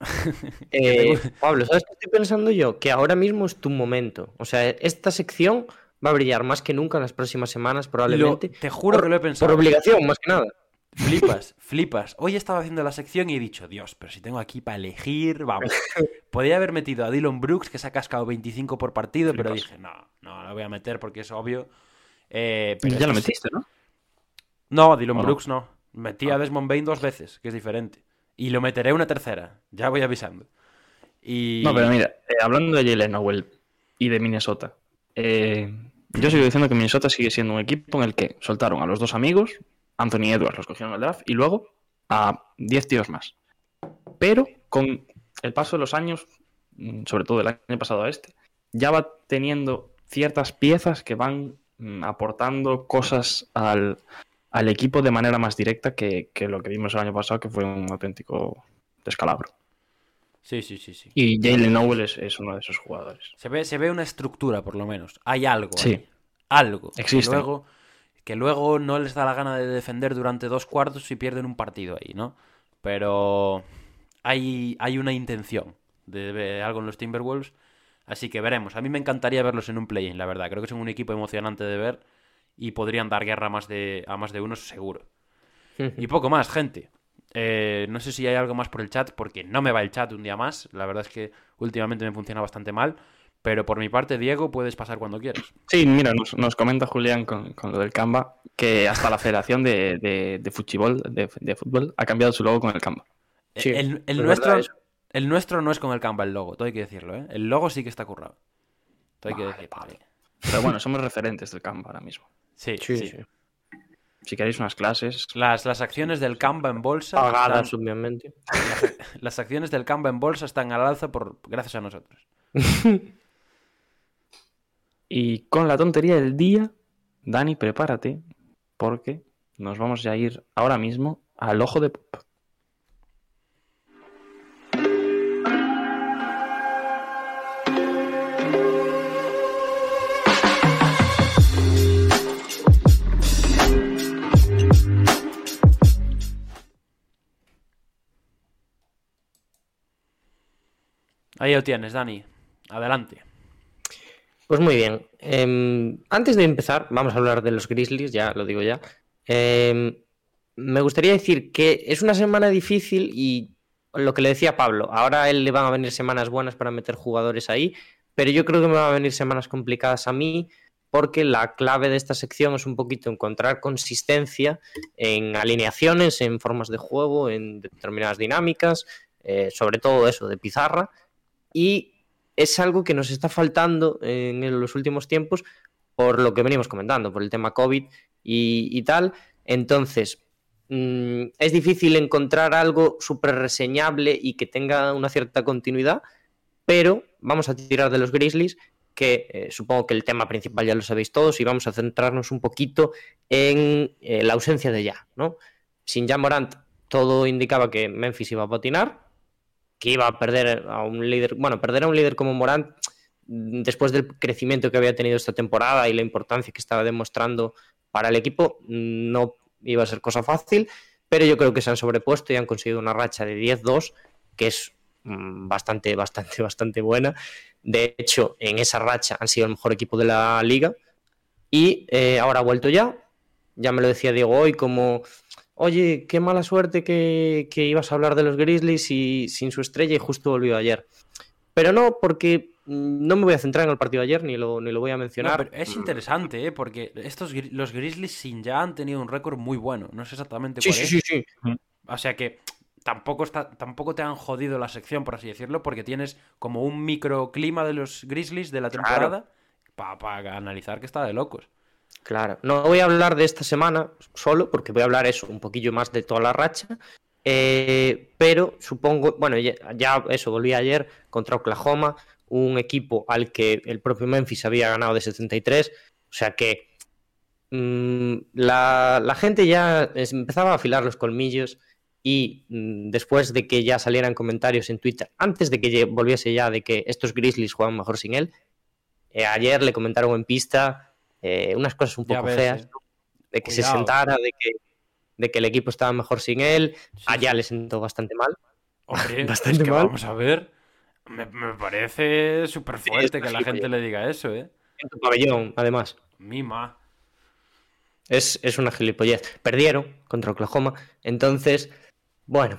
<laughs> Eh, Pablo, ¿sabes qué estoy pensando yo? Que ahora mismo es tu momento. O sea, esta sección va a brillar más que nunca en las próximas semanas, Lo- probablemente. te juro por, que lo he pensado. Por obligación, más que nada. Flipas, flipas. Hoy estaba haciendo la sección y he dicho, Dios, pero si tengo aquí para elegir, vamos. Podría haber metido a Dylan Brooks, que se ha cascado 25 por partido, pero dije, no, no, lo voy a meter porque es obvio. Eh, pero ya lo metiste, ¿no? No, Dylan. Brooks no. Metí a Desmond Bain dos veces, que es diferente. Y lo meteré una tercera, ya voy avisando. Y... No, pero mira, eh, hablando de Jalen Nowell y de Minnesota, eh, yo sigo diciendo que Minnesota sigue siendo un equipo en el que soltaron a los dos amigos, Anthony Edwards los cogieron en el draft, y luego a 10 tíos más. Pero con el paso de los años, mm, sobre todo del año pasado a este, ya va teniendo ciertas piezas que van mm, aportando cosas al, al equipo de manera más directa que, que lo que vimos el año pasado, que fue un auténtico descalabro. Sí, sí, sí, sí. Y Jalen Nowell es, es uno de esos jugadores. Se ve, se ve una estructura, por lo menos. Hay algo. Sí. ahí. Algo. Existe. Luego, que luego no les da la gana de defender durante dos cuartos y pierden un partido ahí, ¿no? Pero hay, hay una intención de, algo en los Timberwolves. Así que veremos. A mí me encantaría verlos en un play-in, la verdad. Creo que son un equipo emocionante de ver y podrían dar guerra a más de, a más de uno, seguro. <laughs> Y poco más, gente. Eh, no sé si hay algo más por el chat, porque no me va el chat un día más. La verdad es que últimamente me funciona bastante mal. Pero por mi parte, Diego, puedes pasar cuando quieras. Sí, mira, nos, nos comenta Julián con, con lo del Canva que hasta la Federación de, de, de Fuchibol, de, de Fútbol, ha cambiado su logo con el Canva. Sí, el, el es nuestro, el nuestro no es con el Canva el logo, todo hay que decirlo, ¿eh? El logo sí que está currado. Todo hay que Vale, decirlo. vale. Pero bueno, somos referentes del Canva ahora mismo. Sí, Sí, sí. sí. Si queréis unas clases, Las, las acciones del Canva en bolsa. Pagadas, están- obviamente. <laughs> las acciones del Canva en bolsa están al alza por, gracias a nosotros. <laughs> Y con la tontería del día, Dani, prepárate, porque nos vamos a ir ahora mismo al ojo de pop. Ahí lo tienes, Dani. Adelante. Pues muy bien. Em, antes de empezar, vamos a hablar de los Grizzlies, ya lo digo ya. Em, me gustaría decir que es una semana difícil y lo que le decía Pablo, ahora a él le van a venir semanas buenas para meter jugadores ahí, pero yo creo que me van a venir semanas complicadas a mí porque la clave de esta sección es un poquito encontrar consistencia en alineaciones, en formas de juego, en determinadas dinámicas, eh, sobre todo eso de pizarra, y es algo que nos está faltando en los últimos tiempos por lo que venimos comentando, por el tema COVID y, tal. Entonces, mm, es difícil encontrar algo súper reseñable y que tenga una cierta continuidad, pero vamos a tirar de los Grizzlies, que eh, supongo que el tema principal ya lo sabéis todos, y vamos a centrarnos un poquito en eh, la ausencia de ya, ¿no? Sin ya Morant, todo indicaba que Memphis iba a patinar, que iba a perder a un líder, bueno, perder a un líder como Morant después del crecimiento que había tenido esta temporada y la importancia que estaba demostrando para el equipo, no iba a ser cosa fácil, pero yo creo que se han sobrepuesto y han conseguido una racha de 10-2, que es mm, bastante, <laughs> bastante, bastante buena. De hecho, en esa racha han sido el mejor equipo de la liga y eh, ahora ha vuelto ya. Ya me lo decía Diego hoy, como oye, qué mala suerte que, ibas a hablar de los Grizzlies y sin su estrella y justo volvió ayer. Pero no, porque mm, no me voy a centrar en el partido de ayer, ni lo, ni lo voy a mencionar. es interesante, ¿eh? porque estos, los Grizzlies sin ya han tenido un récord muy bueno. No sé exactamente cuál sí, es. Sí, sí, sí. O sea que tampoco, está, tampoco te han jodido la sección, por así decirlo, porque tienes como un microclima de los Grizzlies de la temporada para analizar que está de locos. Claro, no voy a hablar de esta semana solo, porque voy a hablar eso, un poquillo más de toda la racha. Eh, pero supongo, bueno, ya, eso, volví ayer contra Oklahoma, un equipo al que el propio Memphis había ganado de 73, o sea que mm, la, gente ya empezaba a afilar los colmillos y mm, después de que ya salieran comentarios en Twitter, antes de que volviese ya de que estos Grizzlies juegan mejor sin él, eh, ayer le comentaron en pista eh, unas cosas un poco feas, de que se sentara, de que, de que el equipo estaba mejor sin él. Allá le sentó bastante mal. <laughs> bastante mal. Vamos a ver. Me, parece súper fuerte que la gente le diga eso, ¿eh? En tu pabellón, además. Mima. Es, es una gilipollez. Perdieron contra Oklahoma. Entonces, bueno,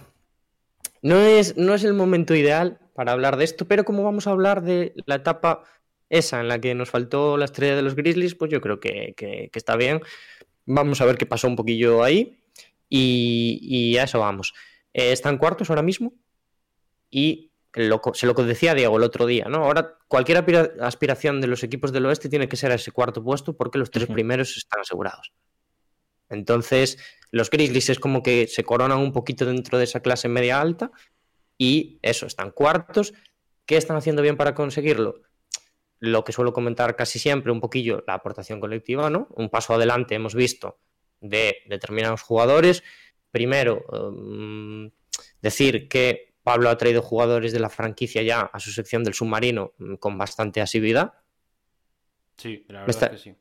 no es, no es el momento ideal para hablar de esto, pero como vamos a hablar de la etapa esa en la que nos faltó la estrella de los Grizzlies, pues yo creo que, está bien. Vamos a ver qué pasó un poquillo ahí y, a eso vamos. Eh, están cuartos ahora mismo y se lo decía Diego el otro día, ¿no? Ahora cualquier aspiración de los equipos del oeste tiene que ser a ese cuarto puesto porque los tres primeros están asegurados. Entonces, los Grizzlies es como que se coronan un poquito dentro de esa clase media alta y eso, están cuartos. ¿Qué están haciendo bien para conseguirlo? Lo que suelo comentar casi siempre, un poquillo la aportación colectiva, ¿no? Un paso adelante hemos visto de determinados jugadores. Primero, em, decir que Pablo ha traído jugadores de la franquicia ya a su sección del submarino mm, con bastante asiduidad. Sí, la verdad es que sí.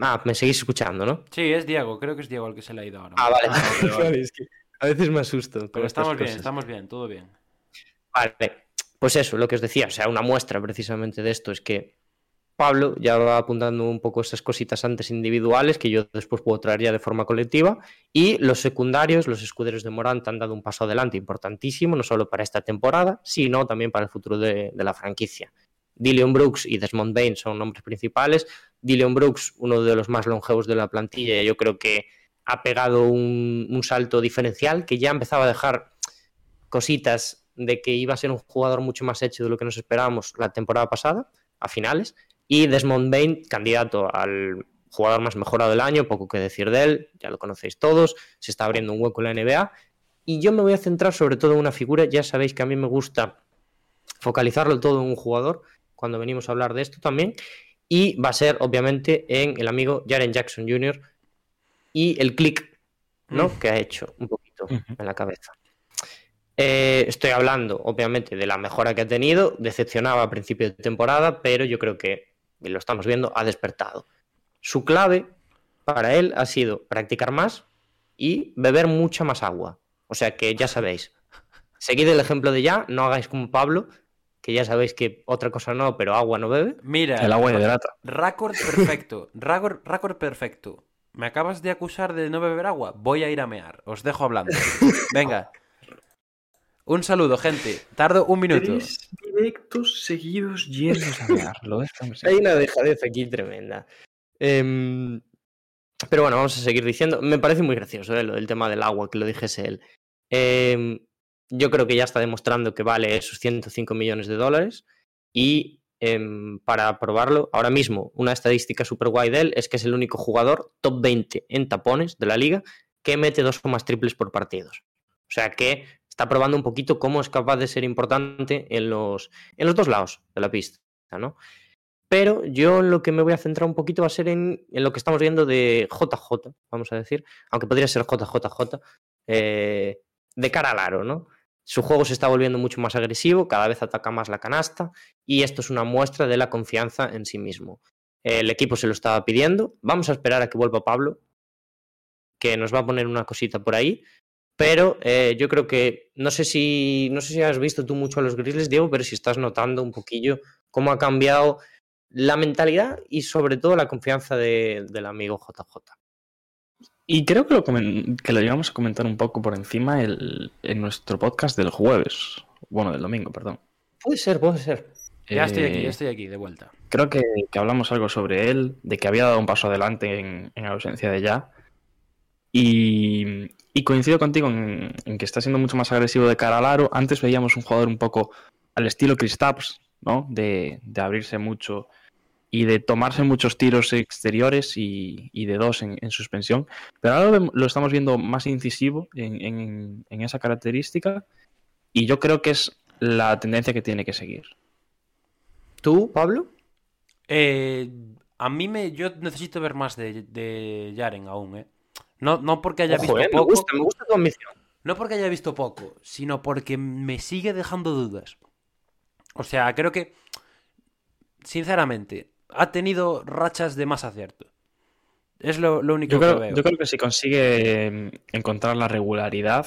Ah, me seguís escuchando, ¿no? Sí, es Diego, creo que es Diego el que se le ha ido ahora. Ah, vale. <laughs> <laughs> a veces me asusto. Pero estamos bien, estamos bien, todo bien. Vale, pues eso, lo que os decía, o sea, una muestra precisamente de esto es que Pablo ya va apuntando un poco esas cositas antes individuales que yo después puedo traer ya de forma colectiva y los secundarios, los escuderos de Morant han dado un paso adelante importantísimo, no solo para esta temporada, sino también para el futuro de, la franquicia. Dillion Brooks y Desmond Bain son nombres principales. Dillion Brooks, uno de los más longevos de la plantilla, yo creo que ha pegado un, un salto diferencial que ya empezaba a dejar cositas de que iba a ser un jugador mucho más hecho de lo que nos esperábamos la temporada pasada, a finales, y Desmond Bain, candidato al jugador más mejorado del año, poco que decir de él, ya lo conocéis todos, se está abriendo un hueco en la NBA, y yo me voy a centrar sobre todo en una figura, ya sabéis que a mí me gusta focalizarlo todo en un jugador, cuando venimos a hablar de esto también, y va a ser obviamente en el amigo Jaren Jackson Jr. y el click ¿no? Mm. que ha hecho un poquito en la cabeza. Eh, estoy hablando, obviamente, de la mejora que ha tenido. Decepcionaba a principio de temporada, pero yo creo que, y lo estamos viendo, ha despertado. Su clave para él ha sido practicar más y beber mucha más agua. O sea que ya sabéis, seguid el ejemplo de ya, no hagáis como Pablo, que ya sabéis que otra cosa no, pero agua no bebe. Mira, El agua hidrata. récord perfecto. Récord, récord perfecto. ¿Me acabas de acusar de no beber agua? Voy a ir a mear. Os dejo hablando. Venga. Un saludo, gente. Tardo un minuto. Tres directos seguidos llenos a mear. Lo dejamos Hay una dejadez aquí tremenda. Em, pero bueno, vamos a seguir diciendo. Me parece muy gracioso ¿eh? lo del tema del agua, que lo dijese él. Em, yo creo que ya está demostrando que vale esos 105 millones de dólares. Y em, para probarlo, ahora mismo, una estadística súper guay de él es que es el único jugador top 20 en tapones de la liga que mete dos o más triples por partidos. O sea que está probando un poquito cómo es capaz de ser importante en los, en los dos lados de la pista, ¿no? Pero yo lo que me voy a centrar un poquito va a ser en, en lo que estamos viendo de JJ, vamos a decir, aunque podría ser JJJ, eh, de cara al aro, ¿no? Su juego se está volviendo mucho más agresivo, cada vez ataca más la canasta y esto es una muestra de la confianza en sí mismo. El equipo se lo estaba pidiendo, vamos a esperar a que vuelva Pablo, que nos va a poner una cosita por ahí, pero eh, yo creo que, no sé, si, no sé si has visto tú mucho a los Grizzlies, Diego, pero si estás notando un poquillo cómo ha cambiado la mentalidad y sobre todo la confianza de- del amigo JJ. Y creo que lo, que lo llegamos a comentar un poco por encima el- en nuestro podcast del jueves. Bueno, del domingo, perdón. Puede ser, puede ser. Ya estoy aquí, Eh, ya estoy aquí, de vuelta. Creo que, que hablamos algo sobre él, de que había dado un paso adelante en, en ausencia de ya. Y, y coincido contigo en, en que está siendo mucho más agresivo de cara al aro. Antes veíamos un jugador un poco al estilo Kristaps, ¿no? De, de abrirse mucho y de tomarse muchos tiros exteriores y, y de dos en, en suspensión. Pero ahora lo, estamos viendo más incisivo en, en- en esa característica. Y yo creo que es la tendencia que tiene que seguir. ¿Tú, Pablo? Eh, a mí me. Yo necesito ver más de, de Yaren aún, ¿eh? No, no porque haya Ojo, visto eh, me poco. gusta, me gusta tu ambición. No porque haya visto poco, sino porque me sigue dejando dudas. O sea, creo que. Sinceramente, ha tenido rachas de más acierto. Es lo, lo único Yo que creo, veo. yo creo que si consigue mm, encontrar la regularidad,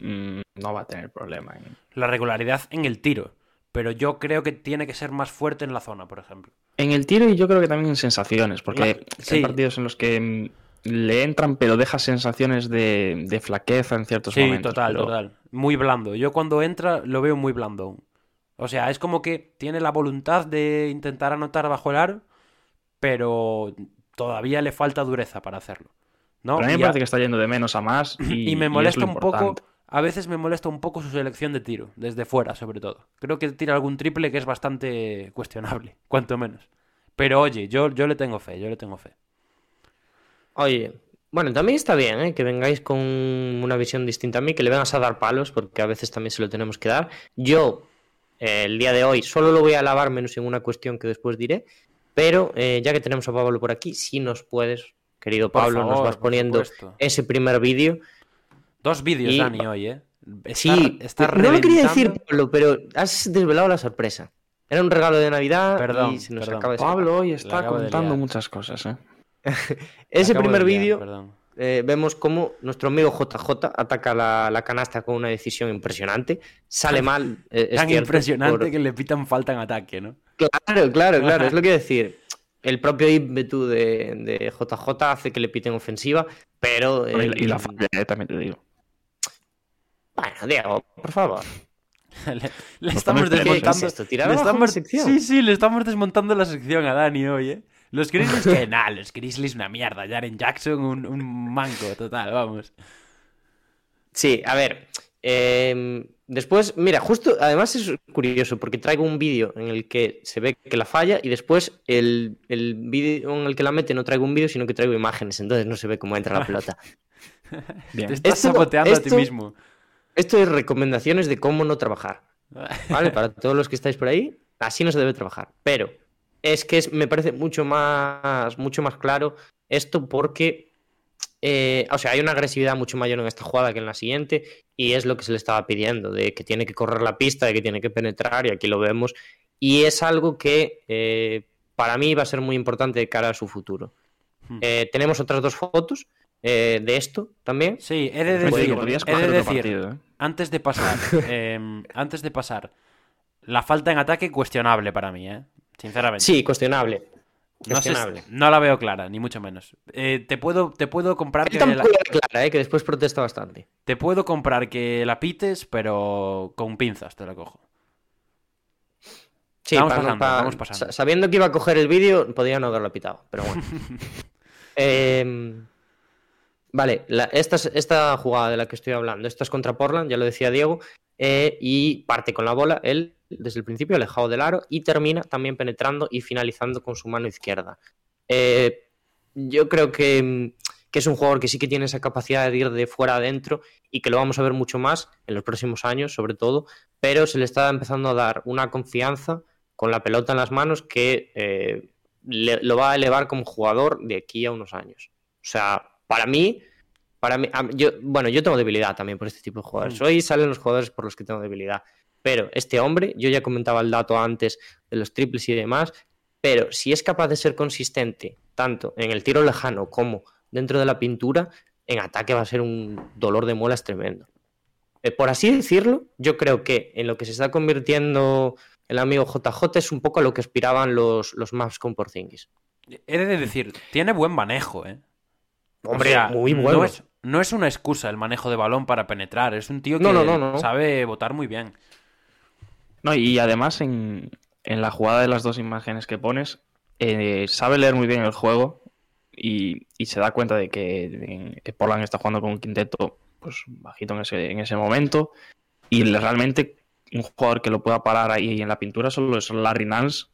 mm, no va a tener problema. en- La regularidad en el tiro. Pero yo creo que tiene que ser más fuerte en la zona, por ejemplo. En el tiro y yo creo que también en sensaciones, porque La- sí. hay partidos en los que mm, le entran pero deja sensaciones de, de flaqueza en ciertos Sí, momentos. total, pero- total. Muy blando. Yo cuando entra lo veo muy blando aún. O sea, es como que tiene la voluntad de intentar anotar bajo el aro, pero todavía le falta dureza para hacerlo. ¿no? Pero a mí me a- parece que está yendo de menos a más <clears throat> y, y me molesta un poco, a veces me molesta un poco su selección de tiro, desde fuera sobre todo. Creo que tira algún triple que es bastante cuestionable, <laughs> cuanto menos. Pero oye, yo, yo le tengo fe, yo le tengo fe. Oye, bueno, también está bien ¿eh? que vengáis con una visión distinta a mí, que le vengas a dar palos, porque a veces también se lo tenemos que dar. Yo, eh, el día de hoy, solo lo voy a alabar menos en una cuestión que después diré, pero eh, ya que tenemos a Pablo por aquí, si nos puedes, querido Pablo, nos vas poniendo supuesto. ese primer vídeo. Dos vídeos, Y- Dani, hoy, ¿eh? Sí, no lo quería decir, Pablo, pero has desvelado la sorpresa. Era un regalo de Navidad Perdón, y se nos perdón. acaba de. Pablo hoy está contando muchas cosas, ¿eh? <laughs> Ese Acabo primer vídeo eh, vemos cómo nuestro amigo JJ ataca la, la canasta con una decisión impresionante. Sale mal. eh, es Tan cierto, impresionante por- que le pitan falta en ataque, ¿no? Claro, claro, claro. es lo <laughs> que decir. El propio ímpetu de, de JJ hace que le piten ofensiva, pero. Y, la falla, eh, también te digo. Bueno, Diego, por favor. <laughs> le, le estamos también tenemos ¿Qué, qué es desmontando. esto? ¿Tirar le estamos- la sección? Sí, sí, le estamos desmontando la sección a Dani hoy, ¿eh? Los Grizzlies, que nada, los Grizzlies una mierda. Jaren Jackson, un, un manco total, vamos. Sí, a ver. eh, después, mira, justo, además es curioso porque traigo un vídeo en el que se ve que la falla y después el, el vídeo en el que la mete no traigo un vídeo, sino que traigo imágenes, entonces no se ve cómo entra la pelota. <laughs> Bien. Te estás Esto- saboteando a ti mismo. Esto es recomendaciones de cómo no trabajar. ¿Vale? <laughs> Para todos los que estáis por ahí, así no se debe trabajar. Pero es que es- me parece mucho más, mucho más claro esto porque, eh, o sea, hay una agresividad mucho mayor en esta jugada que en la siguiente y es lo que se le estaba pidiendo, de que tiene que correr la pista, de que tiene que penetrar y aquí lo vemos. Y es algo que eh, para mí va a ser muy importante de cara a su futuro. Hmm. Eh, tenemos otras dos fotos de esto también. Sí, he de decir, podrías he de coger otro decir partido, antes de pasar, <laughs> em, antes de pasar, La falta en ataque cuestionable para mí, ¿eh? Sinceramente. Sí, cuestionable. no, sé- Cuestionable. no la veo clara, ni mucho menos. Eh, te, puedo, te puedo comprar Yo que la, la clara, ¿eh? que después protesta bastante. te puedo comprar que la pites, pero con pinzas te la cojo. Sí, Vamos pa- pasando, vamos Sabiendo que iba a coger el vídeo, podría no haberlo pitado, pero bueno. <laughs> Em, vale, la- esta, es- esta jugada de la que estoy hablando, esta es contra Portland, ya lo decía Diego, eh, y parte con la bola, él desde el principio alejado del aro y termina también penetrando y finalizando con su mano izquierda. Eh, yo creo que, mm, que es un jugador que sí que tiene esa capacidad de ir de fuera adentro y que lo vamos a ver mucho más en los próximos años, sobre todo, pero se le está empezando a dar una confianza con la pelota en las manos que eh, le- lo va a elevar como jugador de aquí a unos años. O sea, para mí, para mí, yo, bueno, yo tengo debilidad también por este tipo de jugadores. Mm. Hoy salen los jugadores por los que tengo debilidad. Pero este hombre, yo ya comentaba el dato antes de los triples y demás, pero si es capaz de ser consistente tanto en el tiro lejano como dentro de la pintura, en ataque va a ser un dolor de muelas tremendo. Eh, por así decirlo, yo creo que en lo que se está convirtiendo el amigo JJ es un poco a lo que aspiraban los, los Mavs con Porzingis. He de decir, tiene buen manejo, ¿eh? O Hombre, sea, muy bueno. No es, no es una excusa el manejo de balón para penetrar. Es un tío que no. sabe votar muy bien. No, y además en, en la jugada de las dos imágenes que pones, eh, sabe leer muy bien el juego y, y se da cuenta de que, que Portland está jugando con un quinteto pues bajito en ese, en ese momento y realmente un jugador que lo pueda parar ahí en la pintura solo es Larry Nance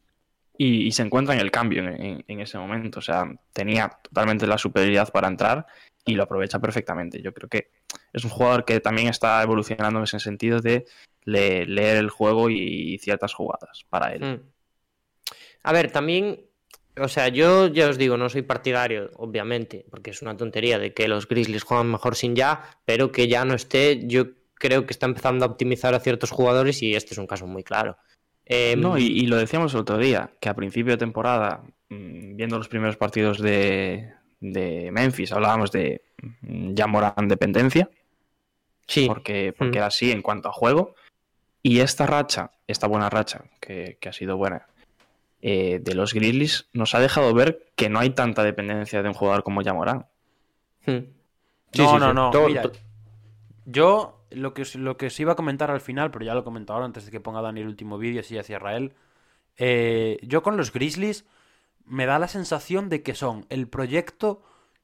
y, y se encuentra en el cambio en, en- en ese momento. O sea, tenía totalmente la superioridad para entrar y lo aprovecha perfectamente. Yo creo que es un jugador que también está evolucionando en ese sentido de le- leer el juego y ciertas jugadas para él. Mm. A ver, también, o sea, yo ya os digo, no soy partidario, obviamente, porque es una tontería de que los Grizzlies juegan mejor sin ya, pero que ya no esté, yo creo que está empezando a optimizar a ciertos jugadores y este es un caso muy claro. Em, No, y, y lo decíamos el otro día, que a principio de temporada, mm, viendo los primeros partidos de, de Memphis, hablábamos de mm, ya Morán dependencia, sí, porque, porque Mm. era así en cuanto a juego. Y esta racha, esta buena racha, que, que ha sido buena, eh, de los Grizzlies, nos ha dejado ver que no hay tanta dependencia de un jugador como Yamorán. Mm. Sí, no, sí, no, sí. no. Todo- mira, yo lo que, os, lo que os iba a comentar al final, pero ya lo he comentado ahora antes de que ponga Dani el último vídeo, así hacia Israel. eh, yo con los Grizzlies me da la sensación de que son el proyecto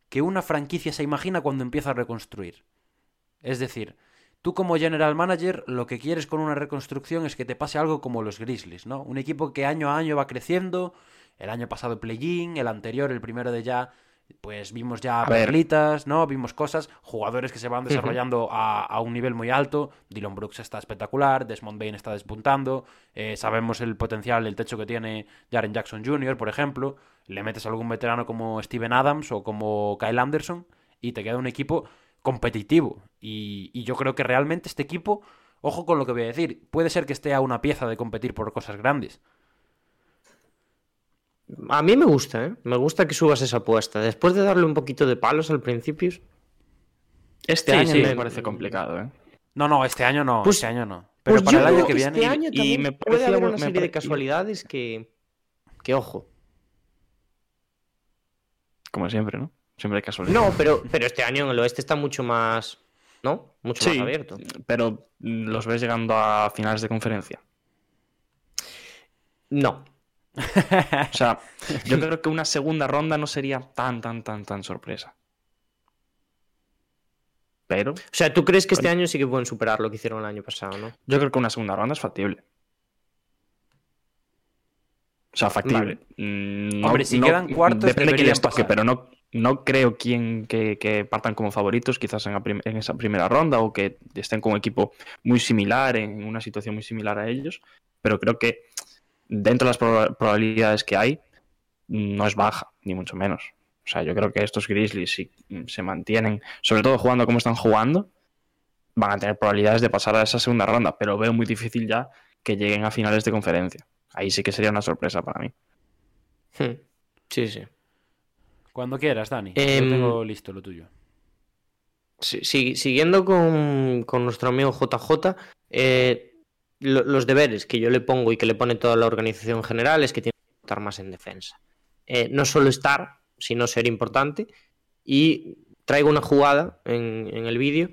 que una franquicia se imagina cuando empieza a reconstruir. Es decir, tú como general manager lo que quieres con una reconstrucción es que te pase algo como los Grizzlies, ¿no? Un equipo que año a año va creciendo. El año pasado play-in, el anterior, el primero de ya, pues vimos ya A ver. perlitas, ¿no? Vimos cosas, jugadores que se van desarrollando a, a un nivel muy alto. Dylan Brooks está espectacular, Desmond Bain está despuntando. eh, sabemos el potencial, el techo que tiene Jaren Jackson Jr., por ejemplo. Le metes a algún veterano como Steven Adams o como Kyle Anderson y te queda un equipo competitivo. Y, y yo creo que realmente este equipo, ojo con lo que voy a decir, puede ser que esté a una pieza de competir por cosas grandes. A mí me gusta, ¿eh? Me gusta que subas esa apuesta. Después de darle un poquito de palos al principio. Este Sí, año sí. me parece complicado, ¿eh? No, no, este año no, Pues- este año no. Pero Pues para yo el año que viene... Este año y me puede haber una serie de casualidades que. Que ojo. Como siempre, ¿no? Siempre hay casualidad. No, pero, pero este año en el oeste está mucho más. ¿No? Mucho Sí. más abierto. Pero los ves llegando a finales de conferencia. No. O sea, yo creo que una segunda ronda no sería tan, tan, tan, tan sorpresa. Pero O sea, ¿tú crees que este año sí que pueden superar lo que hicieron el año pasado, no? yo creo que una segunda ronda es factible. O sea, factible. Mm, no- Hombre, si no- quedan cuartos, depende de quién les toque, pasar. pero no, no creo quién que, partan como favoritos, quizás en, esa primera ronda, o que estén con un equipo muy similar, en una situación muy similar a ellos. Pero creo que dentro de las proba- probabilidades que hay, no es baja, ni mucho menos. O sea, yo creo que estos Grizzlies, si se mantienen, sobre todo jugando como están jugando, van a tener probabilidades de pasar a esa segunda ronda, pero veo muy difícil ya que lleguen a finales de conferencia. Ahí sí que sería una sorpresa para mí. Hmm. Sí, sí. Cuando quieras, Dani. Em, Yo tengo listo lo tuyo. Si- si- siguiendo con, con nuestro amigo JJ, eh, lo- los deberes que yo le pongo y que le pone toda la organización general es que tiene que estar más en defensa. Eh, no solo estar, sino ser importante. Y traigo una jugada en, en el vídeo.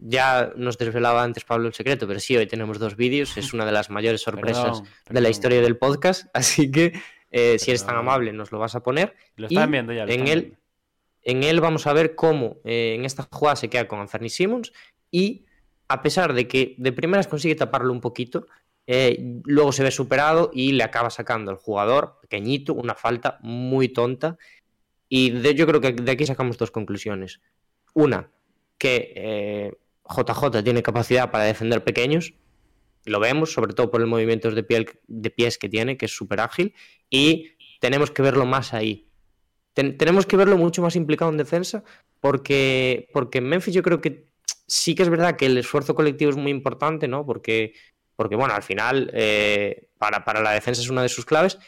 Ya nos desvelaba antes Pablo el secreto, pero sí, hoy tenemos dos vídeos. Es <laughs> una de las mayores sorpresas Perdón, de la historia del podcast. <laughs> Así que, eh, si eres tan amable, nos lo vas a poner. Lo Y están viendo ya. lo en están él- viendo. En él vamos a ver cómo eh, en esta jugada se queda con Anthony Simmons y a pesar de que de primeras consigue taparlo un poquito, eh, luego se ve superado y le acaba sacando al jugador pequeñito una falta muy tonta y de- yo creo que de aquí sacamos dos conclusiones. Una, que JJ tiene capacidad para defender pequeños, lo vemos, sobre todo por el movimiento de, piel, de pies que tiene, que es súper ágil, y tenemos que verlo más ahí. Ten- tenemos que verlo mucho más implicado en defensa, porque, porque en Memphis yo creo que sí que es verdad que el esfuerzo colectivo es muy importante, ¿no? Porque, porque bueno, al final eh, para, para la defensa es una de sus claves,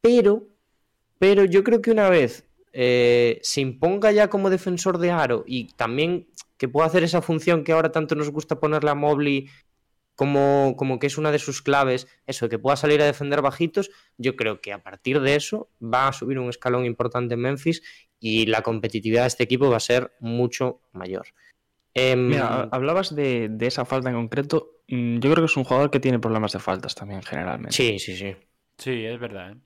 pero, pero yo creo que una vez eh, se imponga ya como defensor de aro y también que pueda hacer esa función que ahora tanto nos gusta ponerle a Mobley como, como que es una de sus claves, eso, que pueda salir a defender bajitos, yo creo que a partir de eso va a subir un escalón importante en Memphis y la competitividad de este equipo va a ser mucho mayor. Em, Mira, hablabas de, de esa falta en concreto. Mm, Yo creo que es un jugador que tiene problemas de faltas también, generalmente. sí, sí, sí. Sí, es verdad. ¿eh?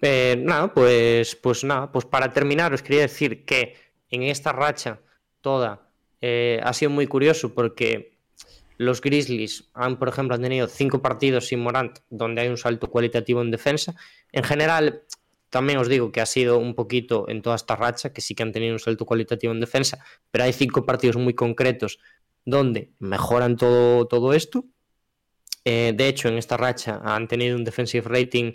Eh, nada, pues, pues nada, pues para terminar os quería decir que en esta racha toda eh, ha sido muy curioso porque los Grizzlies han, por ejemplo, han tenido cinco partidos sin Morant donde hay un salto cualitativo en defensa. En general, también os digo que ha sido un poquito en toda esta racha, que sí que han tenido un salto cualitativo en defensa, pero hay cinco partidos muy concretos donde mejoran todo, todo esto. Eh, de hecho, en esta racha han tenido un defensive rating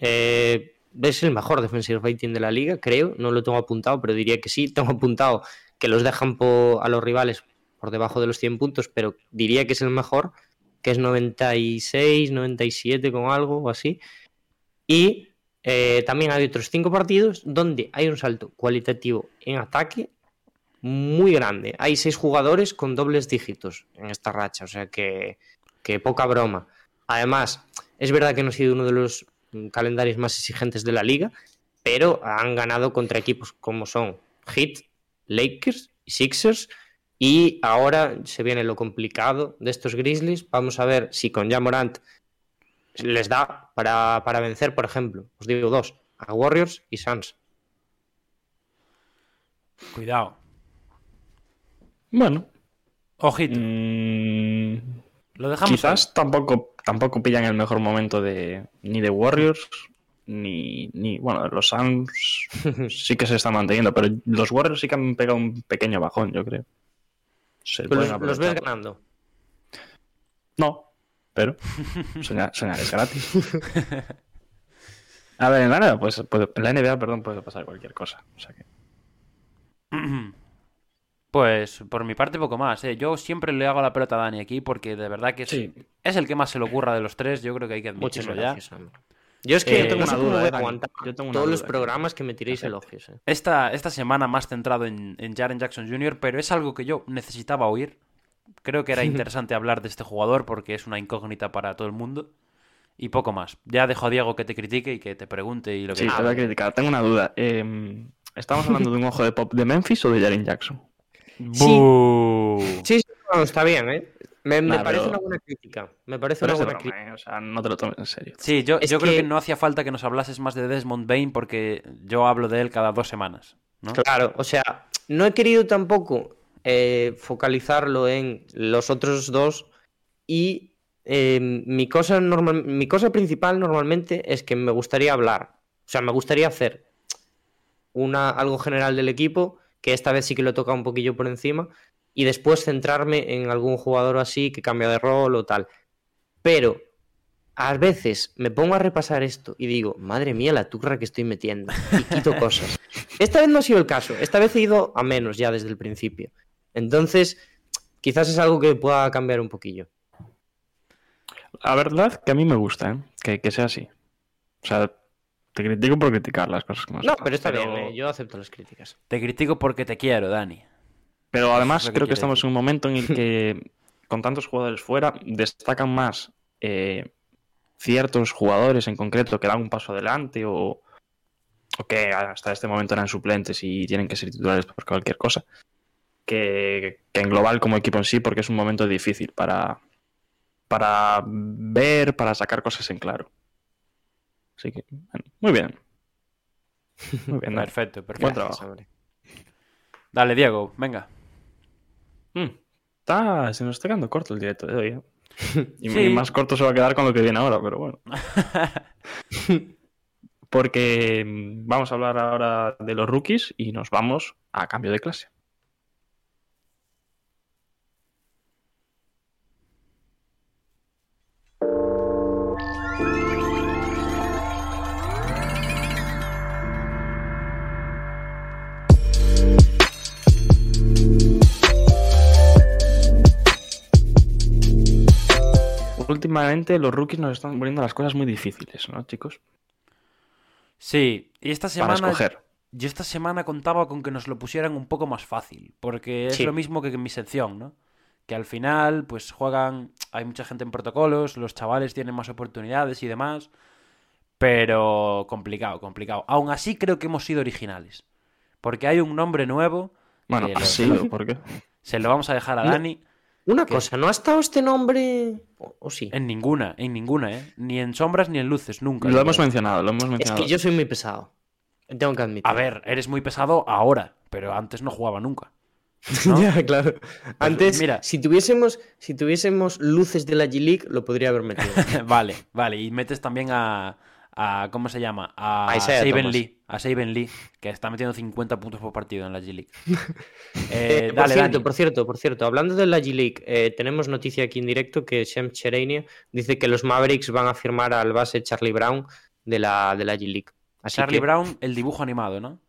eh, es el mejor defensive rating de la liga, creo. No lo tengo apuntado, pero diría que sí. Tengo apuntado que los dejan a los rivales por debajo de los 100 puntos, pero diría que es el mejor, que es 96, 97 con algo o así. Y eh, también hay otros cinco partidos donde hay un salto cualitativo en ataque muy grande. Hay seis jugadores con dobles dígitos en esta racha, o sea que, que poca broma. Además, es verdad que no ha sido uno de los calendarios más exigentes de la liga, pero han ganado contra equipos como son Heat, Lakers y Sixers. Y ahora se viene lo complicado de estos Grizzlies. Vamos a ver si con Jamorant les da para, para vencer, por ejemplo, os digo dos, a Warriors y Suns. Cuidado. Bueno, Ojito. mm, Lo dejamos. quizás tampoco, tampoco pillan el mejor momento de ni de Warriors ni, ni bueno, los Suns sí que se están manteniendo, pero los Warriors sí que han pegado un pequeño bajón, yo creo. Se los, los ves ganando. No, pero soñar, <laughs> soñar es gratis. A ver, en la NBA, pues, puede- en la NBA, perdón, puede pasar cualquier cosa. O sea que... <clears throat> Pues por mi parte poco más. ¿eh? Yo siempre le hago la pelota a Dani aquí porque de verdad que es, Sí. es el que más se le ocurra de los tres. Yo creo que hay que Muchas admitirlo ya. hombre. Yo es que Eh, no tengo una duda, eh, aguantar Yo tengo una todos los programas que me tiréis elogios. eh. Esta, esta semana más centrado en, en Jaren Jackson Jr., pero es algo que yo necesitaba oír. Creo que era <laughs> interesante hablar de este jugador porque es una incógnita para todo el mundo. Y poco más. Ya dejo a Diego que te critique y que te pregunte y lo que Sí, te voy a criticar. Tengo una duda. Eh, ¿Estamos hablando de un ojo de pop de Memphis o de Jaren Jackson? ¡Bú! Sí, sí, no, está bien, ¿eh? Me, parece pero- una buena crítica. Me parece Pero una buena broma, crítica. ¿eh? O sea, no te lo tomes en serio. Sí, yo, yo creo que- que no hacía falta que nos hablases más de Desmond Bain porque yo hablo de él cada dos semanas. ¿no? Claro, o sea, no he querido tampoco eh, focalizarlo en los otros dos y eh, mi, cosa normal, mi cosa principal normalmente es que me gustaría hablar, o sea, me gustaría hacer una, algo general del equipo, que esta vez sí que lo toca un poquillo por encima, y después centrarme en algún jugador así que cambia de rol o tal. Pero a veces me pongo a repasar esto y digo, madre mía, la turra que estoy metiendo. Y quito <laughs> cosas. Esta vez no ha sido el caso. Esta vez he ido a menos ya desde el principio. Entonces, quizás es algo que pueda cambiar un poquillo. La verdad que a mí me gusta, ¿eh? Que, que sea así. O sea, te critico por criticar las cosas como No, pero está bien, eh, yo acepto las críticas. Te critico porque te quiero, Dani. Pero además que creo que estamos decir. en un momento en el que, <laughs> con tantos jugadores fuera, destacan más eh, ciertos jugadores en concreto que dan un paso adelante o, o que hasta este momento eran suplentes y tienen que ser titulares por cualquier cosa, que, que en global como equipo en sí, porque es un momento difícil para, para ver, para sacar cosas en claro. Así que, bueno, muy bien. Muy bien. <laughs> Perfecto, perfecto. Buen trabajo. Dale, Diego, venga. Mm, Está, se nos está quedando corto el directo de hoy. ¿eh? <laughs> Y Sí. y más corto se va a quedar con lo que viene ahora, pero bueno. <laughs> Porque mm, vamos a hablar ahora de los rookies y nos vamos a cambio de clase. Últimamente los rookies nos están poniendo las cosas muy difíciles, ¿no, chicos? Sí, y esta Para semana. escoger. Yo esta semana contaba con que nos lo pusieran un poco más fácil, porque es Sí. lo mismo que en mi sección, ¿no? Que al final, pues juegan, hay mucha gente en protocolos, los chavales tienen más oportunidades y demás, pero complicado, complicado. Aún así creo que hemos sido originales, porque hay un nombre nuevo, Bueno, que <laughs> lo- sí, ¿o ¿por qué? se lo vamos a dejar a. Dani, Una ¿Qué? cosa, ¿no ha estado este nombre? ¿O, o sí? en ninguna, en ninguna, ¿eh? Ni en sombras ni en luces, nunca. Lo hemos mencionado, lo hemos Es mencionado. que yo soy muy pesado. Tengo que admitir. A ver, eres muy pesado ahora, pero antes no jugaba nunca. ¿no? <laughs> ya, claro. Antes, mira. si tuviésemos, si tuviésemos luces de la G-League, lo podría haber metido. <laughs> vale, vale. Y metes también a. a ¿Cómo se llama? A Saben. Lee. A Saben Lee, que está metiendo 50 puntos por partido en la G-League. <laughs> Eh, Eh, por dale, cierto, Dani. por cierto, por cierto, hablando de la G-League, eh, tenemos noticia aquí en directo que Shem Cherania dice que los Mavericks van a firmar al base Charlie Brown de la, de la G-League. Así Charlie que, Brown, el dibujo animado, ¿no?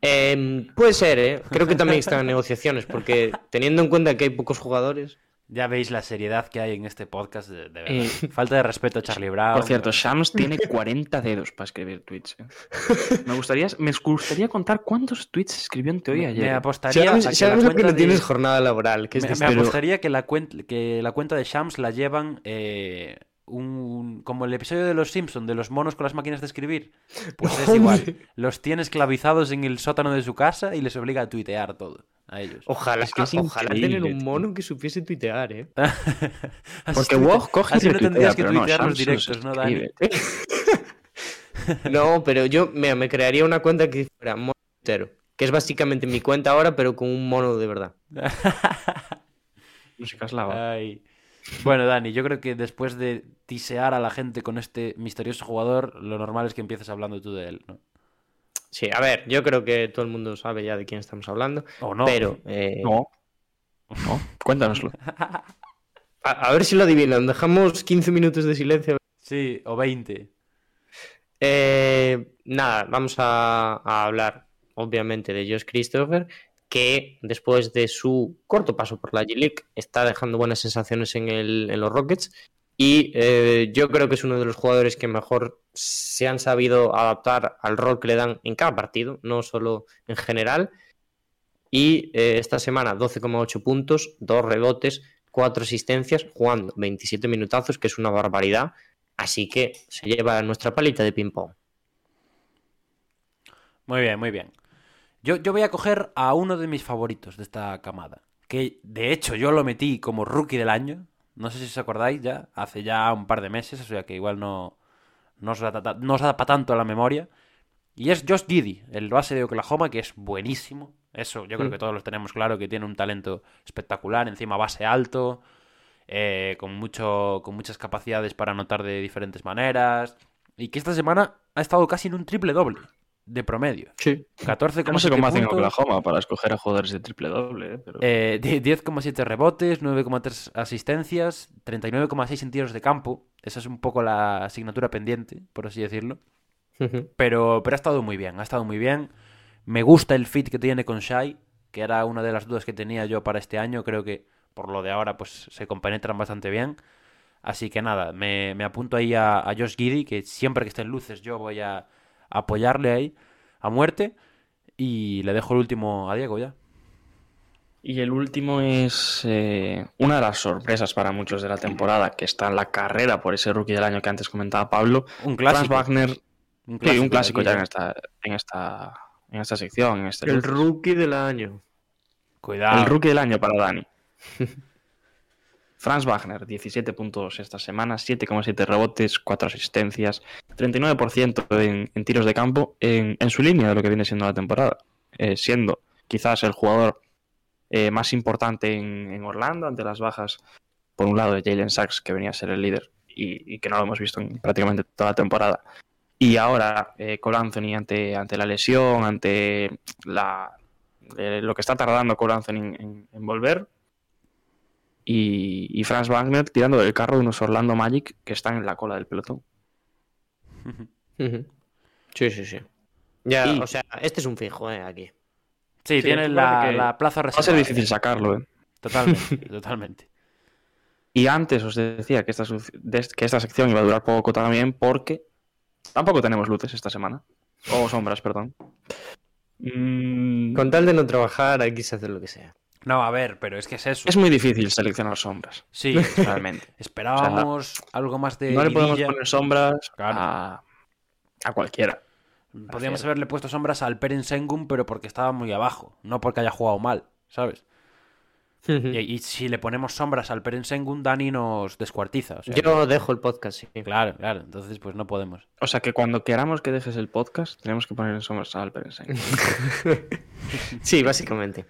eh, puede ser, ¿eh? Creo que también están en <laughs> negociaciones, porque teniendo en cuenta que hay pocos jugadores. Ya veis la seriedad que hay en este podcast, de, de verdad. Eh, Falta de respeto a Charlie Brown. Por cierto. Shams <laughs> tiene 40 dedos para escribir tweets. ¿eh? <laughs> Me, gustaría, me gustaría contar cuántos tweets escribió en teoría me, ayer. me apostaría Sabes, a que la no de- tienes jornada laboral, que es Me, apostaría que la, cuenta, que la cuenta de Shams la llevan eh, un, como el episodio de los Simpson de los monos con las máquinas de escribir. Pues es <laughs> igual. Los tiene esclavizados en el sótano de su casa y les obliga a tuitear todo a ellos. Ojalá, Es que es ojalá tener un mono que supiese tuitear, ¿eh? <laughs> Así Porque tuite- Woj coge y así no tendrías que no, tuitear los directos, ¿no, Dani? <laughs> No, pero yo mira, me crearía una cuenta que fuera mono entero, que es básicamente mi cuenta ahora, pero con un mono de verdad. Música eslava. Ay. Bueno, Dani, yo creo que después de tisear a la gente con este misterioso jugador, lo normal es que empieces hablando tú de él, ¿no? Sí, a ver, yo creo que todo el mundo sabe ya de quién estamos hablando, O no. pero eh, No. No, cuéntanoslo. <laughs> a, a ver si lo adivinan. Dejamos 15 minutos de silencio. Sí, o 20. Eh, nada, vamos a, a hablar obviamente de Josh Christopher, que después de su corto paso por la G-League está dejando buenas sensaciones en, los Rockets y eh, yo creo que es uno de los jugadores que mejor se han sabido adaptar al rol que le dan en cada partido, no solo en general. Y eh, esta semana 12,8 puntos, 2 rebotes, 4 asistencias, jugando 27 minutazos, que es una barbaridad. Así que se lleva nuestra palita de ping-pong. Muy bien, muy bien. Yo, yo voy a coger a uno de mis favoritos de esta camada. Que de hecho yo lo metí como rookie del año. No sé si os acordáis ya. Hace ya un par de meses. O sea que igual no, no os da, no os da para tanto la memoria. Y es Josh Giddy, el base de Oklahoma, que es buenísimo. Eso yo creo Mm. que todos los tenemos claro, que tiene un talento espectacular. Encima base alto. eh, con, mucho, con muchas capacidades para anotar de diferentes maneras. Y que esta semana ha estado casi en un triple doble de promedio. Sí. 14,7 No sé cómo hacen Oklahoma para escoger a jugadores de triple doble, ¿eh? pero... eh, <laughs> die- 10,7 rebotes, 9,3 asistencias, 39,6 en tiros de campo. Esa es un poco la asignatura pendiente, por así decirlo. Pero, pero ha estado muy bien, ha estado muy bien. Me gusta el fit que tiene con Shai, que era una de las dudas que tenía yo para este año. Creo que por lo de ahora pues se compenetran bastante bien. Así que nada, me, me apunto ahí a, a Josh Giddy, que siempre que esté en luces yo voy a apoyarle ahí a muerte. Y le dejo el último a Diego ya. Y el último es eh, una de las sorpresas para muchos de la temporada, que está en la carrera por ese rookie del año que antes comentaba Pablo. Un Franz clásico. Wagner, Un sí, un clásico aquí, ya ¿eh? en esta, en esta, en esta sección, en este El rookie del año. Cuidado. El rookie del año para Dani. <laughs> Franz Wagner, 17 puntos esta semana, 7,7 rebotes, 4 asistencias, 39% en, en tiros de campo en, su línea de lo que viene siendo la temporada, eh, siendo quizás el jugador eh, más importante en, Orlando ante las bajas, por un lado de Jalen Sachs, que venía a ser el líder y, que no lo hemos visto en prácticamente toda la temporada, y ahora eh, Anthony ante, ante la lesión, ante la, eh, lo que está tardando Cole Anthony en volver. Y, y Franz Wagner tirando del carro de unos Orlando Magic que están en la cola del pelotón. Sí, sí, sí. Ya, Y- o sea, este es un fijo, eh, aquí. Sí, Sí, tiene la, que plaza Va a reservada. ser difícil sacarlo, ¿eh? Totalmente, <laughs> totalmente. Y antes os decía que esta, que esta sección iba a durar poco también porque tampoco tenemos luces esta semana. O sombras, perdón. Con tal de no trabajar, aquí se hace lo que sea. No, a ver, pero es que es eso. Es muy difícil seleccionar sombras, Sí, <laughs> realmente. <laughs> esperábamos algo más de no le podemos poner sombras Claro. a, a cualquiera. Podríamos haberle puesto sombras al Peren Sengun, pero porque estaba muy abajo, no porque haya jugado mal, ¿sabes? Y, y si le ponemos sombras al Peren Sengun, Dani nos descuartiza. o sea, Yo dejo el podcast, sí. Claro, claro, entonces pues no podemos. O sea que cuando queramos que dejes el podcast, tenemos que poner sombras al Perensen. <laughs> Sí, básicamente.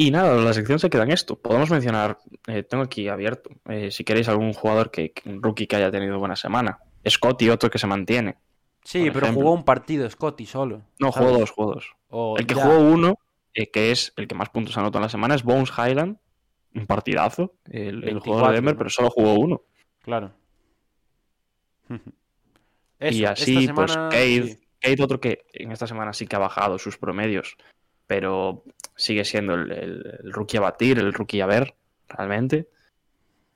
Y nada, la sección se queda en esto. Podemos mencionar, eh, tengo aquí abierto, eh, si queréis algún jugador que, un rookie que haya tenido buena semana. Scotty, otro que se mantiene. Sí, pero ejemplo. jugó un partido Scotty solo. No, ¿sabes? jugó dos juegos. El que ya- jugó uno, eh, que es el que más puntos anotó en la semana, es Bones Highland. Un partidazo, el, el 24, jugador de Denver, ¿no? pero solo jugó uno. Claro. <laughs> y así, pues, Cade, sí. Cade, otro que en esta semana sí que ha bajado sus promedios, pero sigue siendo el, rookie a batir, el rookie a ver, realmente.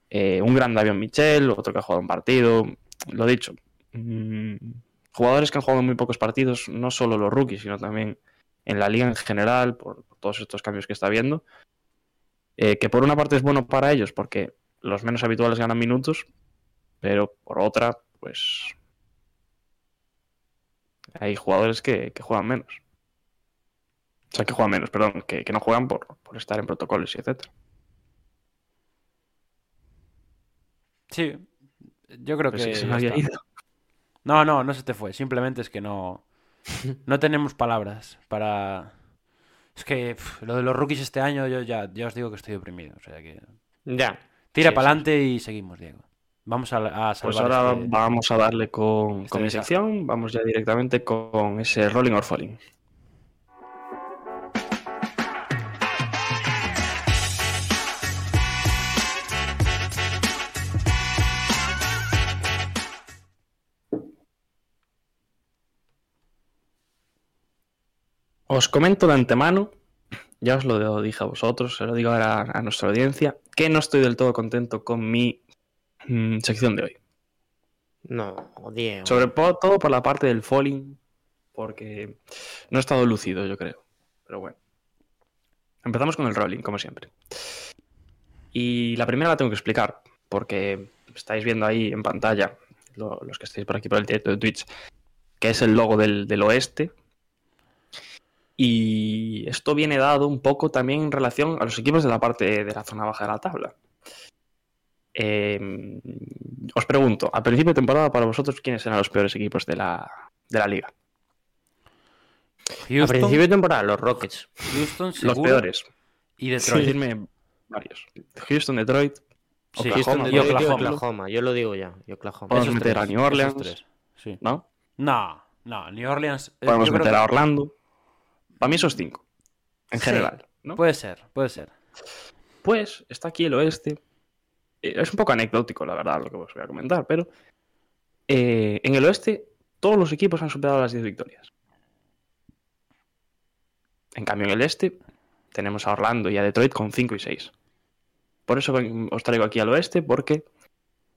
Eh, un gran Davion Michel, otro que ha jugado un partido. Lo dicho, mm, jugadores que han jugado muy pocos partidos, no solo los rookies, sino también en la liga en general, por, todos estos cambios que está habiendo. Eh, que por una parte es bueno para ellos, porque los menos habituales ganan minutos, pero por otra, pues hay jugadores que juegan menos. O sea, que juegan menos, perdón, que, que no juegan por, por estar en protocolos y etcétera. Sí, yo creo que. sí que se ya me había está. ido. No, no, no se te fue. Simplemente es que no. <laughs> No tenemos palabras para. Es que lo de los rookies este año, yo ya, ya os digo que estoy deprimido. O sea que. Ya. Tira Sí, para sí. adelante y seguimos, Diego. Vamos a, a Pues salvar ahora este- vamos a darle con, este con mi sección, vamos ya directamente con ese Rolling or Falling. Os comento de antemano, ya os lo dije a vosotros, se lo digo ahora a nuestra audiencia, que no estoy del todo contento con mi mm, sección de hoy. No, Diego. Sobre todo por la parte del falling, porque no he estado lúcido, yo creo. Pero bueno. Empezamos con el rolling, como siempre. Y la primera la tengo que explicar, porque estáis viendo ahí en pantalla, lo- los que estáis por aquí por el directo de Twitch, que es el logo del, del oeste. Y esto viene dado un poco también en relación a los equipos de la parte de la zona baja de la tabla. Eh, os pregunto, a principio de temporada, para vosotros, ¿quiénes eran los peores equipos de la, de la liga? A Houston, principio de temporada, los Rockets. Houston Los seguro, peores. y Detroit. Decidme varios. Houston, Detroit, Sí, Oklahoma, Houston, y Detroit y Oklahoma. Oklahoma. Yo lo digo ya. y Oklahoma. Podemos meter a New Orleans. tres, sí. ¿no? No, no, New Orleans. Podemos meter que- a Orlando. Para mí esos cinco, en Sí. general. ¿no? Puede ser, puede ser. Pues está aquí el oeste. Eh, Es un poco anecdótico, la verdad, lo que os voy a comentar, pero eh, en el oeste todos los equipos han superado las 10 victorias. En cambio, en el este tenemos a Orlando y a Detroit con 5 y 6. Por eso os traigo aquí al oeste, porque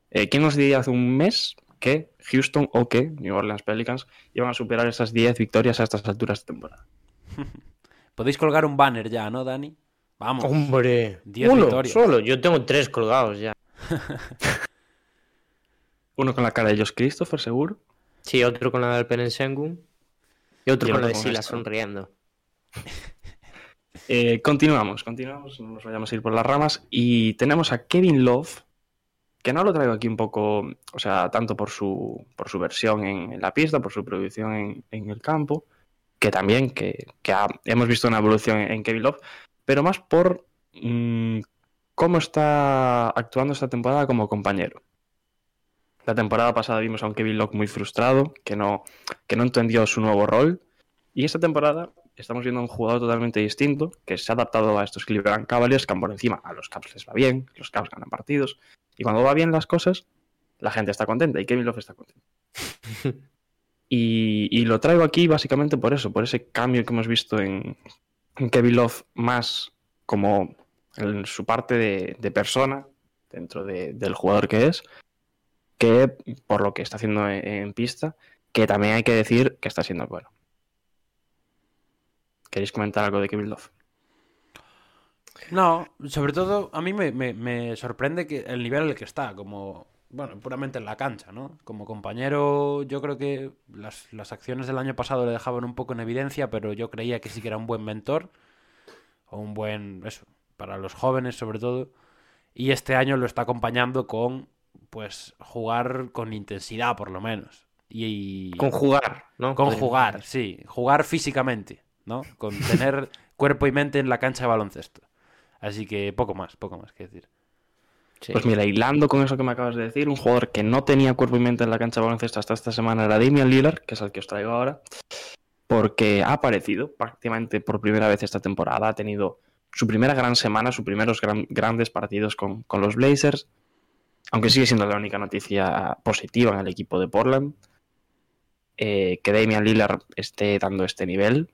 eh, ¿quién nos diría hace un mes que Houston o que New Orleans Pelicans iban a superar esas 10 victorias a estas alturas de temporada? <laughs> Podéis colgar un banner ya, ¿no, Dani? Vamos. Hombre, 10 uno victorias. solo. Yo tengo tres colgados ya. <laughs> Uno con la cara de Josh Christopher, seguro. Sí, otro con la del Penensengun. Y otro Y con la de Sila sonriendo. <laughs> Eh, continuamos, continuamos, no nos vayamos a ir por las ramas. Y tenemos a Kevin Love, que no lo traigo aquí un poco, o sea, tanto por su, por su versión en, en la pista, por su producción en, en el campo, que también, que, que hemos visto una evolución en, Kevin Love, pero más por mm, cómo está actuando esta temporada como compañero. La temporada pasada vimos a un Kevin Love muy frustrado, que no, que no entendió su nuevo rol. Y esta temporada estamos viendo a un jugador totalmente distinto, que se ha adaptado a estos Cleveland Cavaliers, que por encima a los Caps les va bien, los Caps ganan partidos. Y cuando va bien las cosas, la gente está contenta y Kevin Love está contento. <laughs> y, lo traigo aquí básicamente por eso, por ese cambio que hemos visto en, en Kevin Love más como su parte de, persona dentro de- del jugador que es, que por lo que está haciendo en, en pista, que también hay que decir que está siendo bueno. ¿Queréis comentar algo de Kevin Love? No, sobre todo a mí me, me- me sorprende que el nivel en el que está, como, bueno, puramente en la cancha, ¿no? Como compañero, yo creo que las, las acciones del año pasado le dejaban un poco en evidencia, pero yo creía que sí que era un buen mentor, o un buen, eso, para los jóvenes sobre todo, y este año lo está acompañando con, pues, jugar con intensidad por lo menos. Y, Con jugar, ¿no? con jugar, sí, jugar físicamente, ¿no? Con tener <laughs> cuerpo y mente en la cancha de baloncesto. Así que poco más, poco más que decir. Pues mira, hilando con eso que me acabas de decir, un jugador que no tenía cuerpo y mente en la cancha de baloncesto hasta esta semana era Damian Lillard, que es el que os traigo ahora, porque ha aparecido prácticamente por primera vez esta temporada, ha tenido su primera gran semana, sus primeros gran- grandes partidos con, los Blazers, aunque sigue siendo la única noticia positiva en el equipo de Portland, eh, que Damian Lillard esté dando este nivel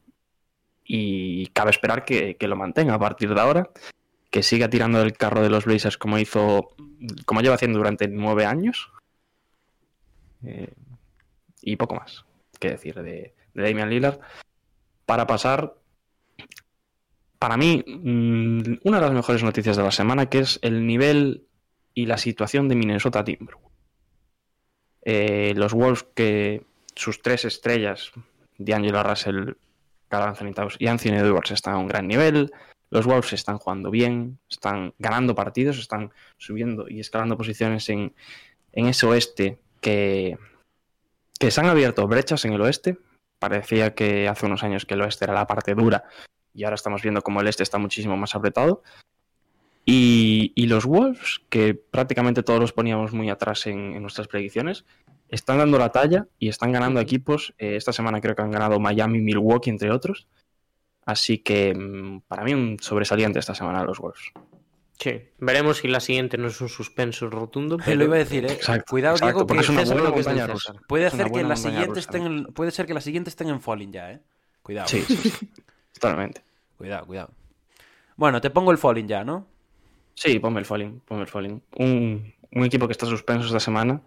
y cabe esperar que lo mantenga a partir de ahora que siga tirando del carro de los Blazers como hizo, como lleva haciendo durante nueve años. Eh, y poco más que decir de, Damian Lillard. Para pasar, para mí, mm, una de las mejores noticias de la semana, que es el nivel y la situación de Minnesota Timberwolves. Eh, los Wolves que sus tres estrellas, D'Angelo Russell, Carl Anthony y Anthony Edwards están a un gran nivel. Los Wolves están jugando bien, están ganando partidos, están subiendo y escalando posiciones en, en ese oeste que, que se han abierto brechas en el oeste. Parecía que hace unos años que el oeste era la parte dura y ahora estamos viendo como el este está muchísimo más apretado. Y, y los Wolves, que prácticamente todos los poníamos muy atrás en, nuestras predicciones, están dando la talla y están ganando equipos. Eh, esta semana creo que han ganado Miami, Milwaukee, entre otros. Así que mm, para mí un sobresaliente esta semana los Wolves. Sí. Veremos si la siguiente no es un suspenso rotundo. Te Pero... lo iba a decir, ¿eh? Exacto, Cuidado, exacto, Diego, porque que es una buena lo que montaña rusa. puede hacer que la siguiente rusa. estén en, puede ser que la siguiente estén en Falling ya, ¿eh? Cuidado. Sí, sí, sí. <laughs> Totalmente. Cuidado, cuidado. Bueno, te pongo el Falling ya, ¿no? Sí, ponme el Falling, ponme el Falling. Un, un equipo que está suspenso esta semana,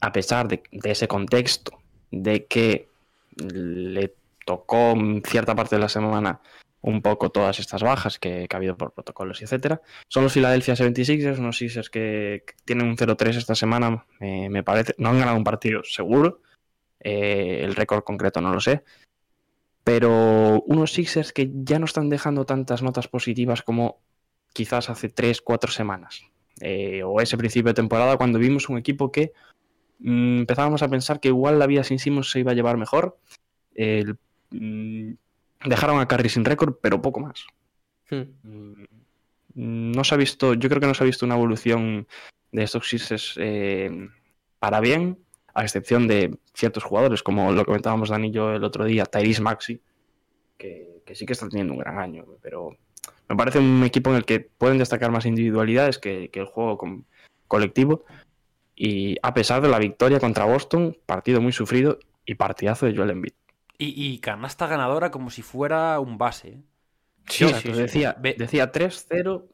a pesar de, de ese contexto, de que le tocó cierta parte de la semana un poco todas estas bajas que, ha habido por protocolos y etcétera. Son los Philadelphia 76ers, unos Sixers que, tienen un 0-3 esta semana, me parece. No han ganado un partido seguro, eh, el récord concreto no lo sé. Pero unos Sixers que ya no están dejando tantas notas positivas como quizás hace 3, 4 semanas. Eh, o ese principio de temporada cuando vimos un equipo que mm, empezábamos a pensar que igual la vida sin Simmons se iba a llevar mejor. Mm, dejaron a Curry sin récord, pero poco más. Hmm. Mm, No se ha visto, yo creo que no se ha visto una evolución de estos Sixers eh, para bien, a excepción de ciertos jugadores, como lo comentábamos Dani y yo el otro día, Tyrese Maxi, que, que sí que está teniendo un gran año, pero me parece un equipo en el que pueden destacar más individualidades que, que el juego con- colectivo. Y a pesar de la victoria contra Boston, partido muy sufrido y partidazo de Joel Embiid. Y, y canasta ganadora como si fuera un base. ¿eh? Sí, Yo- decía, decía 3-0,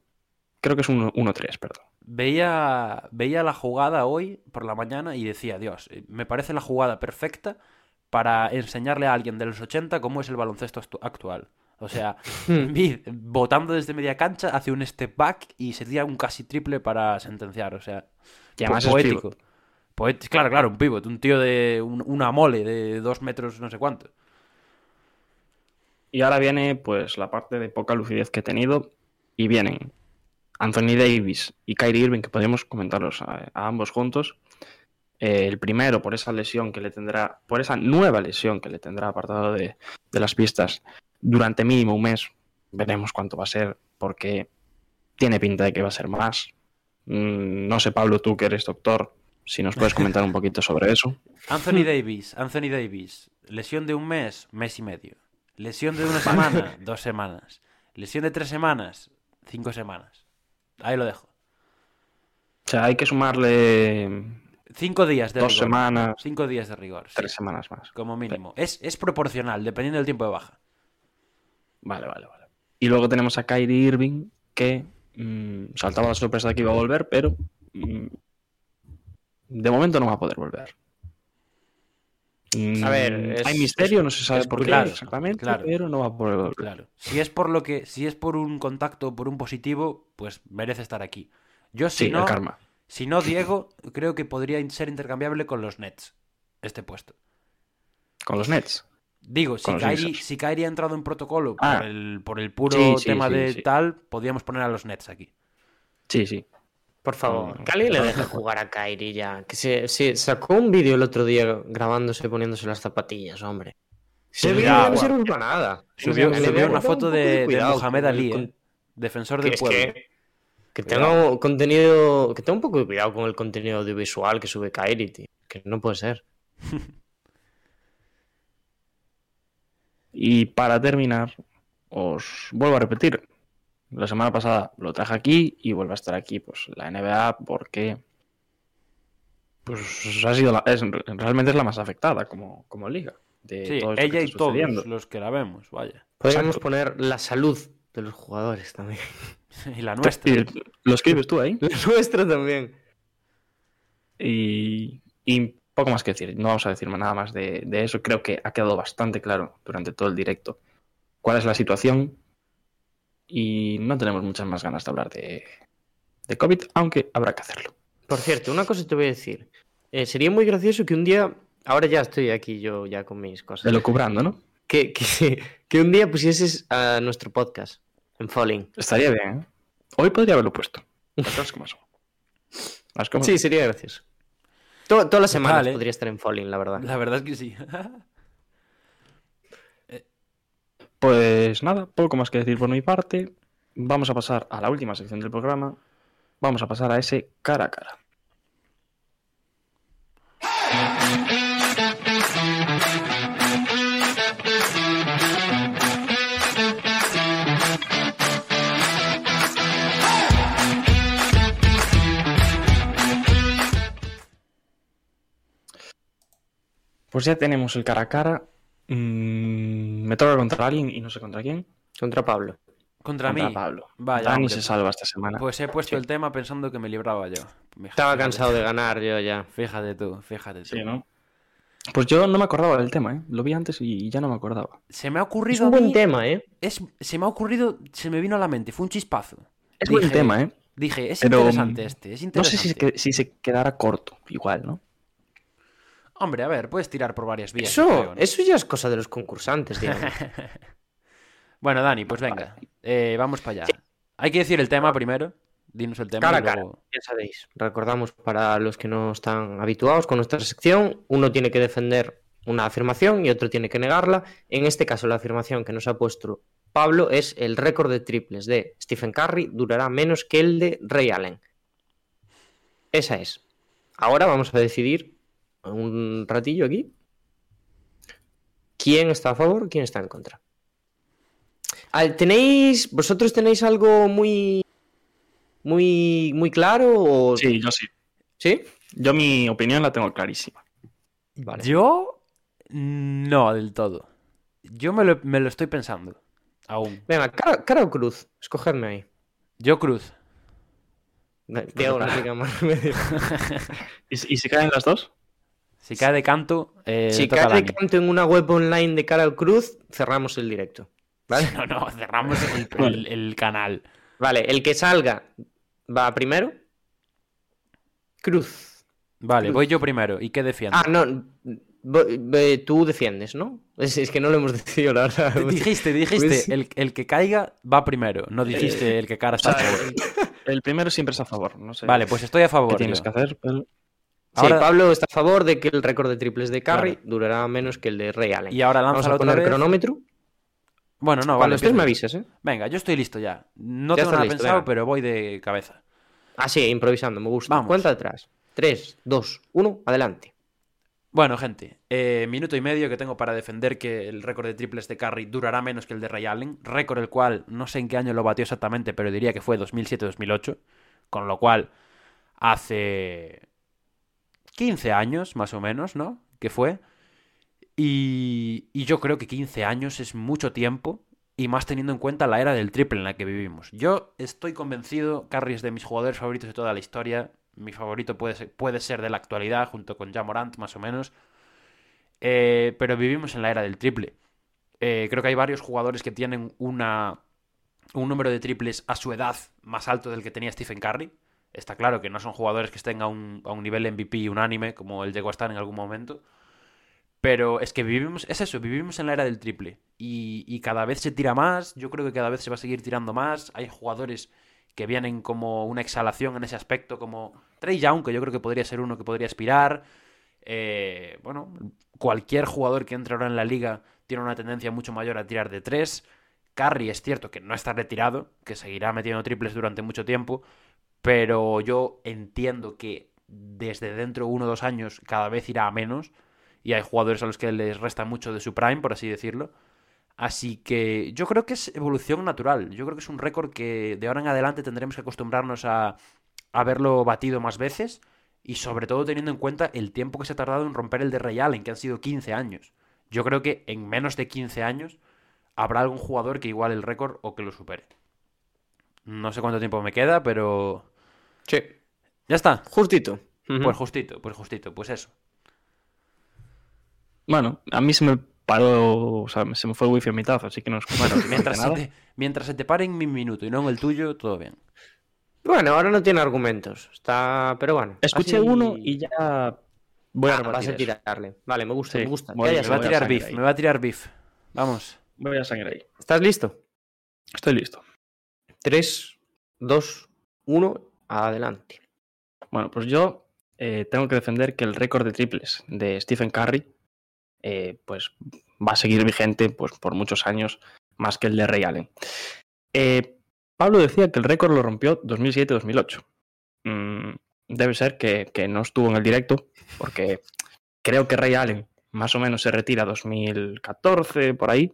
creo que es un 1-3, perdón. Veía, veía la jugada hoy por la mañana y decía, Dios, eh, me parece la jugada perfecta para enseñarle a alguien de los 80 cómo es el baloncesto actu- actual. O sea, <laughs> Embiid botando desde media cancha, hace un step back y se tira un casi triple para sentenciar. O sea, Y además po- es Poet- claro, claro, un pivot, un tío de un- una mole de dos metros no sé cuánto. Y ahora viene pues la parte de poca lucidez que he tenido y vienen Anthony Davis y Kyrie Irving, que podemos comentarlos a, a ambos juntos. Eh, el primero por esa lesión que le tendrá, por esa nueva lesión que le tendrá apartado de, de las pistas durante mínimo un mes. Veremos cuánto va a ser, porque tiene pinta de que va a ser más. Mm, no sé, Pablo, tú que eres doctor, si nos puedes comentar un poquito sobre eso. Anthony Davis, Anthony Davis, lesión de un mes, mes y medio. Lesión de una <laughs> semana, dos semanas. Lesión de tres semanas, cinco semanas. Ahí lo dejo. O sea, hay que sumarle Cinco días de dos rigor. semanas, Cinco días de rigor. sí, tres semanas más. como mínimo. Es, es proporcional, dependiendo del tiempo de baja. Vale, vale, vale. Y luego tenemos a Kyrie Irving, que mm, saltaba la sorpresa de que iba a volver, pero mm, de momento no va a poder volver. Mm, A ver, es- hay misterio, no se sabe por qué exactamente, claro. pero no va a poder volver. Claro. Si es por lo que, si es por un contacto por un positivo, pues merece estar aquí. Yo si Sí, no, el karma. si no Diego, creo que podría ser intercambiable con los Nets este puesto. Con los Nets. Digo, si Sixers. si ha entrado en protocolo Ah. por, el, por el puro Sí, sí, tema de tal, podríamos poner a los Nets aquí. Sí, sí. Por favor, Mm, que alguien le no. jugar a Kyrie ya. Que se, se sacó un vídeo el otro día grabándose poniéndose las zapatillas, hombre. Vídeo ya, no sirve para nada. Subió, O sea, subió le una foto un de, de cuidado Mohamed Ali, con- ¿eh? defensor del pueblo. que, que tenga contenido, que tenga un poco de cuidado con el contenido audiovisual que sube Kyrie, tío. Que no puede ser. <laughs> Y para terminar, os vuelvo a repetir. La semana pasada lo traje aquí y vuelve a estar aquí, pues la NBA, porque pues ha sido la- es- realmente es la más afectada como, como liga. De Sí, todo ella y sucediendo. todos los que la vemos, vaya. Podríamos Exacto. poner la salud de los jugadores también. <laughs> Y la nuestra. Y Lo escribes tú ahí. <laughs> La nuestra también. Y, y poco más que decir. No vamos a decir nada más de, de eso. Creo que ha quedado bastante claro durante todo el directo cuál es la situación. Y no tenemos muchas más ganas de hablar de, de COVID, aunque habrá que hacerlo. Por cierto, una cosa te voy a decir. Eh, sería muy gracioso que un día. Ahora ya estoy aquí yo ya con mis cosas. De lo cobrando, ¿no? Que, que, que un día pusieses a nuestro podcast en Falling. Estaría bien, ¿eh? Hoy podría haberlo puesto. <laughs> Las como son. Las cosas- Sí, sería gracioso. To- todas las semanas podría estar en Falling, la verdad. La verdad es que sí. <laughs> Pues nada, poco más que decir por mi parte. Vamos a pasar a la última sección del programa. Vamos a pasar a ese cara a cara. Pues ya tenemos el cara a cara. Mm, me toca contra alguien y no sé contra quién. Contra Pablo. Contra, Contra mí. Pablo. Vaya, Dani hombre. se salva esta semana. Pues he puesto el tema pensando que me libraba yo. Fíjate- Estaba cansado de ganar yo ya. Fíjate tú, fíjate tú. Sí, ¿no? Pues yo no me acordaba del tema, ¿eh? Lo vi antes y ya no me acordaba. Se me ha Es ocurrido un a mí- buen tema, ¿eh? es- se me ha ocurrido, se me vino a la mente, fue un chispazo. Es buen Dije- tema, ¿eh? Dije, es Pero, interesante este, es No sé si si se quedara corto, igual, ¿no? Hombre, a ver, puedes tirar por varias vías. Eso, creo, ¿no? eso ya es cosa de los concursantes, digamos. <laughs> Bueno, Dani, pues venga, eh, vamos para allá. Hay que decir el tema primero. Dinos el tema. Cara y a cara, ya sabéis. Recordamos para los que no están habituados con nuestra sección, uno tiene que defender una afirmación y otro tiene que negarla. En este caso, la afirmación que nos ha puesto Pablo es el récord de triples de Stephen Curry durará menos que el de Ray Allen. Esa es. Ahora vamos a decidir un ratillo aquí quién está a favor, quién está en contra. ¿Tenéis, vosotros tenéis algo muy, muy, muy claro o Sí, yo sí. sí? Yo mi opinión la tengo clarísima. Vale. Yo no del todo. Yo me lo, me lo estoy pensando. Aún. Venga, cara, cara o cruz, escogedme ahí. Yo cruz. Más <laughs> remedio. <laughs> ¿Y, y si caen las dos? Si cae de canto, eh, Si toca cae de canto en una web online de cara o cruz, cerramos el directo. ¿Vale? <laughs> No, no, cerramos el, el- el canal. Vale, el que salga va primero. Cruz. Vale, voy yo primero. ¿Y qué defiendo? Ah, no. Tú defiendes, ¿no? Es, es que no lo hemos <laughs> decidido, la verdad. Te dijiste, dijiste, Pues- el, el que caiga va primero. No dijiste el que cara O está sea, a favor. el, <laughs> el primero siempre es a favor. No sé Vale, pues estoy a favor. qué tienes yo. que hacer. pero- Sí, Pablo está a favor de que el récord de triples de Curry Claro. durará menos que el de Ray Allen. Y ahora Vamos a poner vez. cronómetro. Bueno, no, Cuando vale. estés me avisas, ¿eh? Venga, yo estoy listo ya. No Ya tengo nada listo, pensado, venga. pero voy de cabeza. Ah, sí, improvisando, me gusta. Vamos. Cuenta atrás. 3, 2, 1, adelante. Bueno, gente, eh, minuto y medio que tengo para defender que el récord de triples de Curry durará menos que el de Ray Allen. Récord el cual no sé en qué año lo batió exactamente, pero diría que fue 2007-2008. Con lo cual, hace 15 años más o menos, ¿no? Que fue. Y, y yo creo que 15 años es mucho tiempo. Y más teniendo en cuenta la era del triple en la que vivimos. Yo estoy convencido, Curry es de mis jugadores favoritos de toda la historia. Mi favorito puede ser, puede ser de la actualidad, junto con Ja Morant, más o menos. Eh, pero vivimos en la era del triple. Eh, creo que hay varios jugadores que tienen una, un número de triples a su edad más alto del que tenía Stephen Curry. Está claro que no son jugadores que estén a un, a un nivel MVP unánime, como él llegó a estar en algún momento. Pero es que vivimos, es eso, vivimos en la era del triple. Y, y cada vez se tira más, yo creo que cada vez se va a seguir tirando más. Hay jugadores que vienen como una exhalación en ese aspecto, como Trey Young, que yo creo que podría ser uno que podría aspirar. Eh, bueno, cualquier jugador que entre ahora en la liga tiene una tendencia mucho mayor a tirar de tres. Curry es cierto que no está retirado, que seguirá metiendo triples durante mucho tiempo, pero yo entiendo que desde dentro de uno o dos años cada vez irá a menos y hay jugadores a los que les resta mucho de su prime, por así decirlo. Así que yo creo que es evolución natural. Yo creo que es un récord que de ahora en adelante tendremos que acostumbrarnos a, verlo batido más veces y sobre todo teniendo en cuenta el tiempo que se ha tardado en romper el de Ray Allen, que han sido 15 años. Yo creo que en menos de 15 años habrá algún jugador que iguale el récord o que lo supere. No sé cuánto tiempo me queda, pero... Sí. Ya está. Justito. Pues justito, pues justito, pues eso. Bueno, a mí se me paró, o sea, se me fue el wifi a mitad, así que no escuché Bueno, mientras se, te, mientras se te pare en mi minuto y no en el tuyo, todo bien. Bueno, ahora no tiene argumentos. Está. Pero bueno. Escuché así- uno y ya voy a Ah, vas a eso. tirarle. Vale, me gusta, Sí, me gusta. voy- Ya, ya Me me va a tirar beef, ahí. me va a tirar beef. Vamos. Voy a sangre ahí. ¿Estás listo? Estoy listo. 3, 2, 1, adelante. Bueno, pues yo eh, tengo que defender que el récord de triples de Stephen Curry eh, pues va a seguir vigente pues, por muchos años más que el de Ray Allen. Eh, Pablo decía que el récord lo rompió 2007-2008. Mm, debe ser que, que no estuvo en el directo porque creo que Ray Allen más o menos se retira 2014 por ahí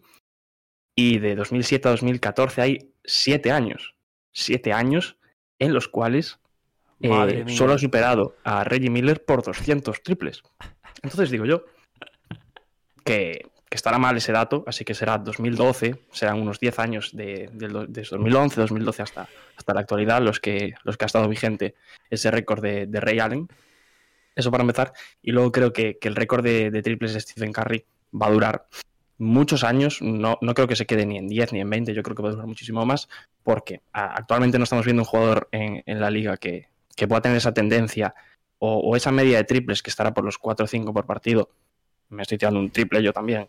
y de 2007 a 2014 hay siete años. Siete años en los cuales eh, solo ha superado a Reggie Miller por 200 triples. Entonces digo yo que, que estará mal ese dato, así que será 2012, serán unos 10 años de, do- desde 2011, 2012 hasta, hasta la actualidad los que, los que ha estado vigente ese récord de, de Ray Allen. Eso para empezar. Y luego creo que, que el récord de, de triples de Stephen Curry va a durar muchos años. No, no creo que se quede ni en 10 ni en 20. Yo creo que a durar muchísimo más. Porque actualmente no estamos viendo un jugador en, en la liga que, que pueda tener esa tendencia o, esa media de triples que estará por los 4 o 5 por partido. Me estoy tirando un triple yo también.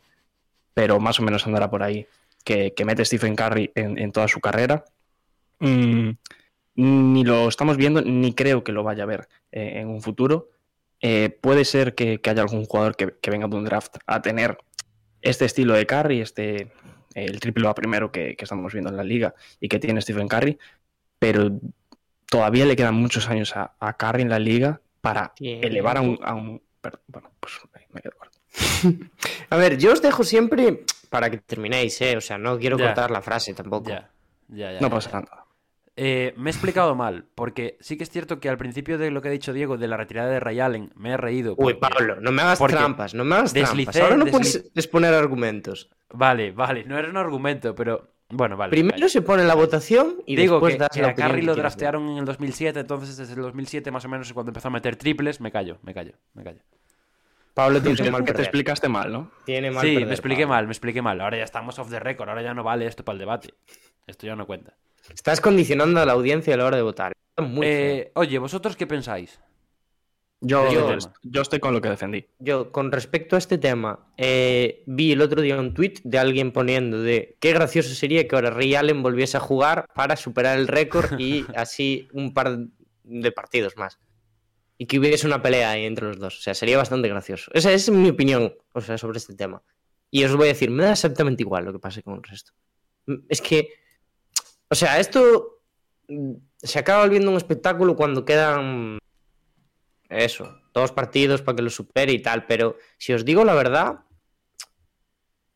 Pero más o menos andará por ahí. Que, que mete Stephen Curry en, toda su carrera. Mm, ni lo estamos viendo, ni creo que lo vaya a ver eh, en un futuro. Eh, puede ser que, haya algún jugador que venga de un draft a tener este estilo de Curry, este, el triple A primero que, que estamos viendo en la liga y que tiene Stephen Curry, pero todavía le quedan muchos años a, a Curry en la liga para Tiempo. elevar a un... a un- perdón, bueno, pues ahí me quedo corto. <laughs> A ver, yo os dejo siempre para que terminéis, ¿eh? O sea, no quiero Ya. cortar la frase tampoco. Ya, ya, ya. No ya, pasa ya. nada. Eh, me he explicado mal, porque sí que es cierto que al principio de lo que ha dicho Diego de la retirada de Ray Allen me he reído. Uy, porque- Pablo, no me hagas trampas, no me hagas trampas. deslicé- Ahora no puedes exponer argumentos. Vale, vale, no era un argumento, pero bueno, vale. Primero vale. se pone la votación y Digo después que, das que la a opinión Curry que lo draftearon en el 2007, entonces desde el 2007 más o menos es cuando empezó a meter triples, me callo, me callo, me callo. Pablo tiene mal que te explicaste mal, ¿no? Tiene mal Sí, perder, me expliqué Pablo. mal, me expliqué mal. Ahora ya estamos off the record, ahora ya no vale esto para el debate. Esto ya no cuenta. Estás condicionando a la audiencia a la hora de votar. Muy. Eh, oye, ¿vosotros qué pensáis? Yo, Yo- yo estoy con lo que defendí. Yo, con respecto a este tema, eh, vi el otro día un tweet de alguien poniendo de qué gracioso sería que ahora Ray Allen volviese a jugar para superar el récord y <laughs> así un par de partidos más. Y que hubiese una pelea ahí entre los dos. O sea, sería bastante gracioso. Esa, es mi opinión o sea, sobre este tema. Y os voy a decir, me da exactamente igual lo que pase con el resto. Es que, o sea, esto mm, se acaba volviendo un espectáculo cuando quedan eso, dos partidos para que lo supere y tal, pero si os digo la verdad,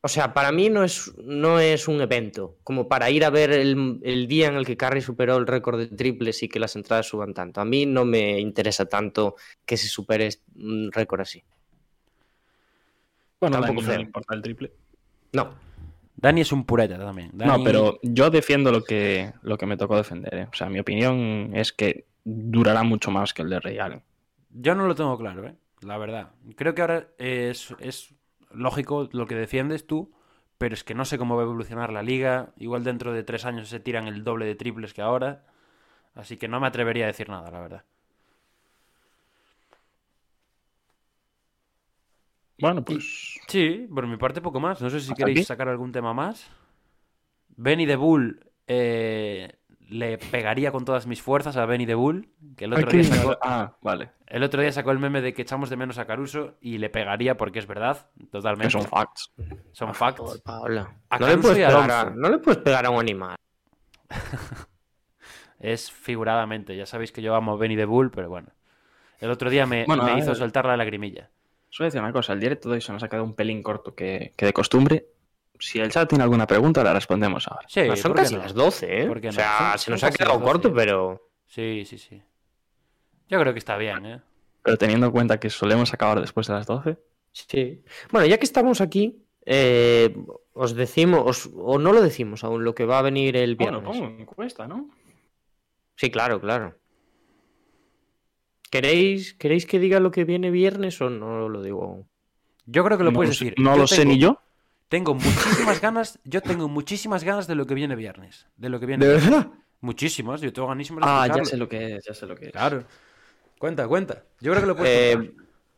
o sea, para mí no es, no es un evento, como para ir a ver el, el día en el que Curry superó el récord de triples y que las entradas suban tanto. A mí no me interesa tanto que se supere un récord así. Bueno, Tampoco no le importa el triple. No, Dani es un pureta también. No, pero yo defiendo lo que, lo que me tocó defender. ¿eh? O sea, mi opinión es que durará mucho más que el de Allen. Yo no lo tengo claro, ¿eh? La verdad. Creo que ahora es, es lógico lo que defiendes tú, pero es que no sé cómo va a evolucionar la liga. Igual dentro de tres años se tiran el doble de triples que ahora. Así que no me atrevería a decir nada, la verdad. Bueno, pues. Sí, por mi parte poco más. No sé si ¿Hasta queréis aquí? sacar algún tema más. Benny the Bull eh, le pegaría con todas mis fuerzas a Benny the Bull, que el otro, día sacó, Ah, vale. el otro día sacó el meme de que echamos de menos a Caruso y le pegaría porque es verdad, totalmente. Que son facts. Son facts. por Pablo. A No le, Caruso puedes y a pegar a, Alonso. no le puedes pegar a un animal. <laughs> Es figuradamente. Ya sabéis que yo amo a Benny the Bull, pero bueno. El otro día me, Bueno, me a hizo soltar la lagrimilla. A decir una cosa, el directo de hoy se nos ha quedado un pelín corto que, que de costumbre. Si el chat tiene alguna pregunta, la respondemos ahora. Sí, No, son ¿por qué casi no? las 12, ¿eh? ¿Por qué O sea, Son- se nos ha quedado las 12. corto, pero... Sí, sí, sí. Yo creo que está bien, ¿eh? Pero teniendo en cuenta que solemos acabar después de las 12, Sí. Bueno, ya que estamos aquí, eh, os decimos, os- o no lo decimos aún, lo que va a venir el bueno, viernes. pongo encuesta, ¿no? Sí, claro, claro. ¿Queréis, ¿Queréis que diga lo que viene viernes o no lo digo aún? Yo creo que lo no puedes decir. No Yo lo sé ni yo. Tengo muchísimas ganas, yo tengo muchísimas ganas de lo que viene viernes. De lo que viene ¿De viernes. verdad? Muchísimas, yo tengo ganísimas de Ah, ya sé lo que es, ya sé lo que es. Claro. Cuenta, cuenta. Yo creo que lo puedes Eh,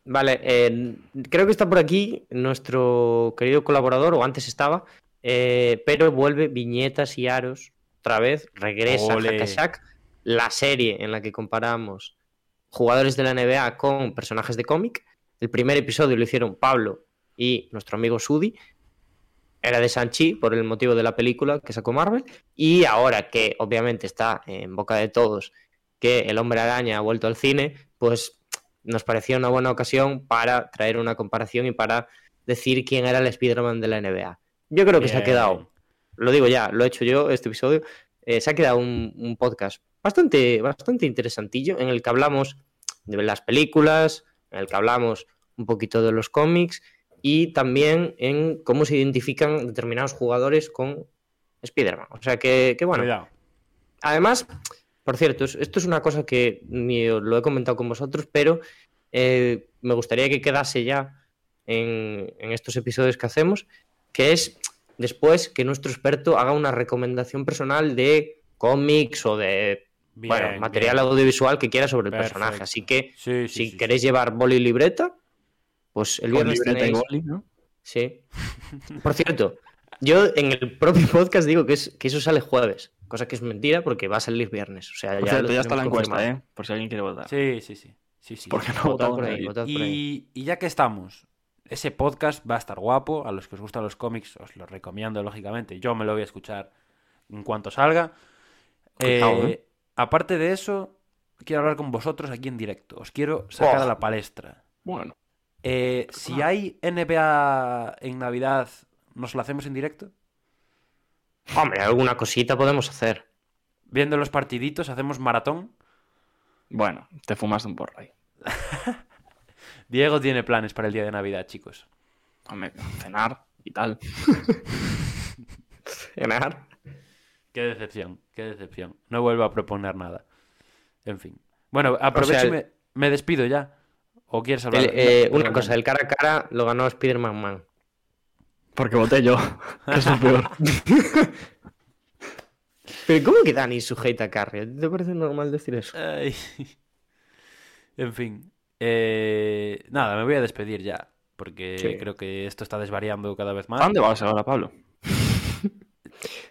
vale, eh, creo que está por aquí nuestro querido colaborador, o antes estaba, eh, pero vuelve Viñetas y Aros otra vez, regresa Ole. Hackashack, la serie en la que comparamos jugadores de la NBA con personajes de cómic. El primer episodio lo hicieron Pablo y nuestro amigo Sudi. Era de Sanchi por el motivo de la película que sacó Marvel. Y ahora que obviamente está en boca de todos que el hombre araña ha vuelto al cine, pues nos parecía una buena ocasión para traer una comparación y para decir quién era el Spider-Man de la NBA. Yo creo que se ha quedado, lo digo ya, lo he hecho yo este episodio, eh, se ha quedado un, un podcast bastante, bastante interesantillo en el que hablamos de las películas, en el que hablamos un poquito de los cómics y también en cómo se identifican determinados jugadores con Spider-Man. O sea que, que bueno, Cuidado. Además, por cierto, es- esto es una cosa que ni os lo he comentado con vosotros, pero eh, me gustaría que quedase ya en, en estos episodios que hacemos, que es después que nuestro experto haga una recomendación personal de cómics o de Bien, bueno, material bien. audiovisual que quiera sobre el Perfecto. personaje. Así que Sí, sí, si sí, queréis llevar boli y libreta, pues el viernes libreta y tenéis... boli, ¿no? Sí. <laughs> Por cierto, yo en el propio podcast digo que, es, que eso sale jueves, cosa que es mentira porque va a salir viernes. O sea, Por ya, cierto, lo ya está la encuesta, confirmado. ¿eh? Por si alguien quiere votar. Sí, sí, sí. sí, sí. Porque no Votad por ahí, nadie. votad por ahí. Y, y ya que estamos, ese podcast va a estar guapo. A los que os gustan los cómics, os lo recomiendo, lógicamente. Yo me lo voy a escuchar en cuanto salga. Cuidado, Eh, ¿eh? Aparte de eso, quiero hablar con vosotros aquí en directo. Os quiero sacar Oh. a la palestra. Bueno, Eh, si hay NBA en Navidad, ¿nos lo hacemos en directo? Hombre, alguna cosita podemos hacer. Viendo los partiditos, hacemos maratón. bueno, te fumaste un porro ahí. <laughs> Diego tiene planes para el día de Navidad, chicos. Hombre, cenar y tal. <laughs> Cenar. Qué decepción, qué decepción. No vuelvo a proponer nada. En fin. Bueno, aprovecho sea, y me, me despido ya. ¿O quieres hablar? El- eh, No, una cosa, el cara a cara lo ganó Spider-Man Man. Porque voté yo. <laughs> es lo peor. <laughs> Pero ¿cómo que Dani sujeta a Carrie? ¿A ti ¿Te parece normal decir eso? Ay. <laughs> En fin. Eh, nada, me voy a despedir ya. Porque Sí. creo que esto está desvariando cada vez más. ¿A dónde vas ahora, Pablo?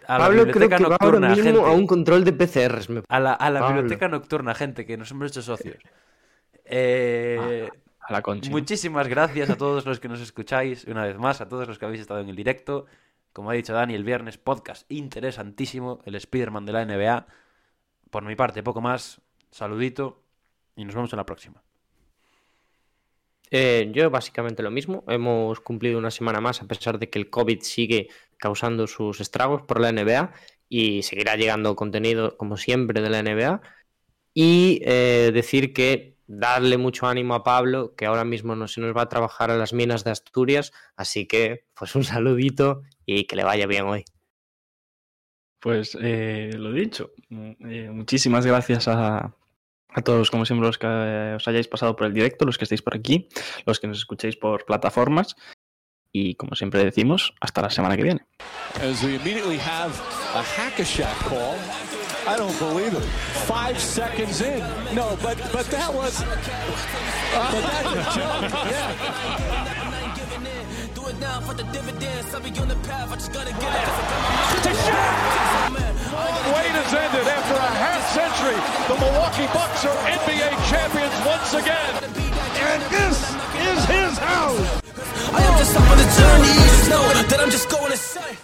A la creo biblioteca que va ahora nocturna, mismo gente. a un control de PCRs. me- A la, a la Pablo. biblioteca nocturna, gente, que nos hemos hecho socios. Eh, A la concha. muchísimas gracias a todos los que nos escucháis, una vez más, a todos los que habéis estado en el directo. Como ha dicho Dani, el viernes podcast interesantísimo, el Spider-Man de la NBA. Por mi parte, poco más. Saludito y nos vemos en la próxima. Eh, yo básicamente lo mismo. Hemos cumplido una semana más a pesar de que el COVID sigue causando sus estragos por la NBA y seguirá llegando contenido como siempre de la NBA. Y eh, decir que darle mucho ánimo a Pablo, que ahora mismo no se nos va a trabajar a las minas de Asturias. Así que, pues un saludito y que le vaya bien hoy. Pues eh, lo dicho. Eh, muchísimas gracias a, a todos, como siempre, los que os hayáis pasado por el directo, los que estéis por aquí, los que nos escuchéis por plataformas. Y como siempre decimos, hasta la semana que viene. As we immediately have a hack-a-shack call. I don't believe it. Five seconds in. No, but but that was. But that's a joke. Yeah. Do it now for the dividends. I'll be on the path. I just gotta get it. Wait has ended after a half century. The Milwaukee Bucks are NBA champions once again. And this is his house. I am just up on the journey. Just know that I'm just going to say.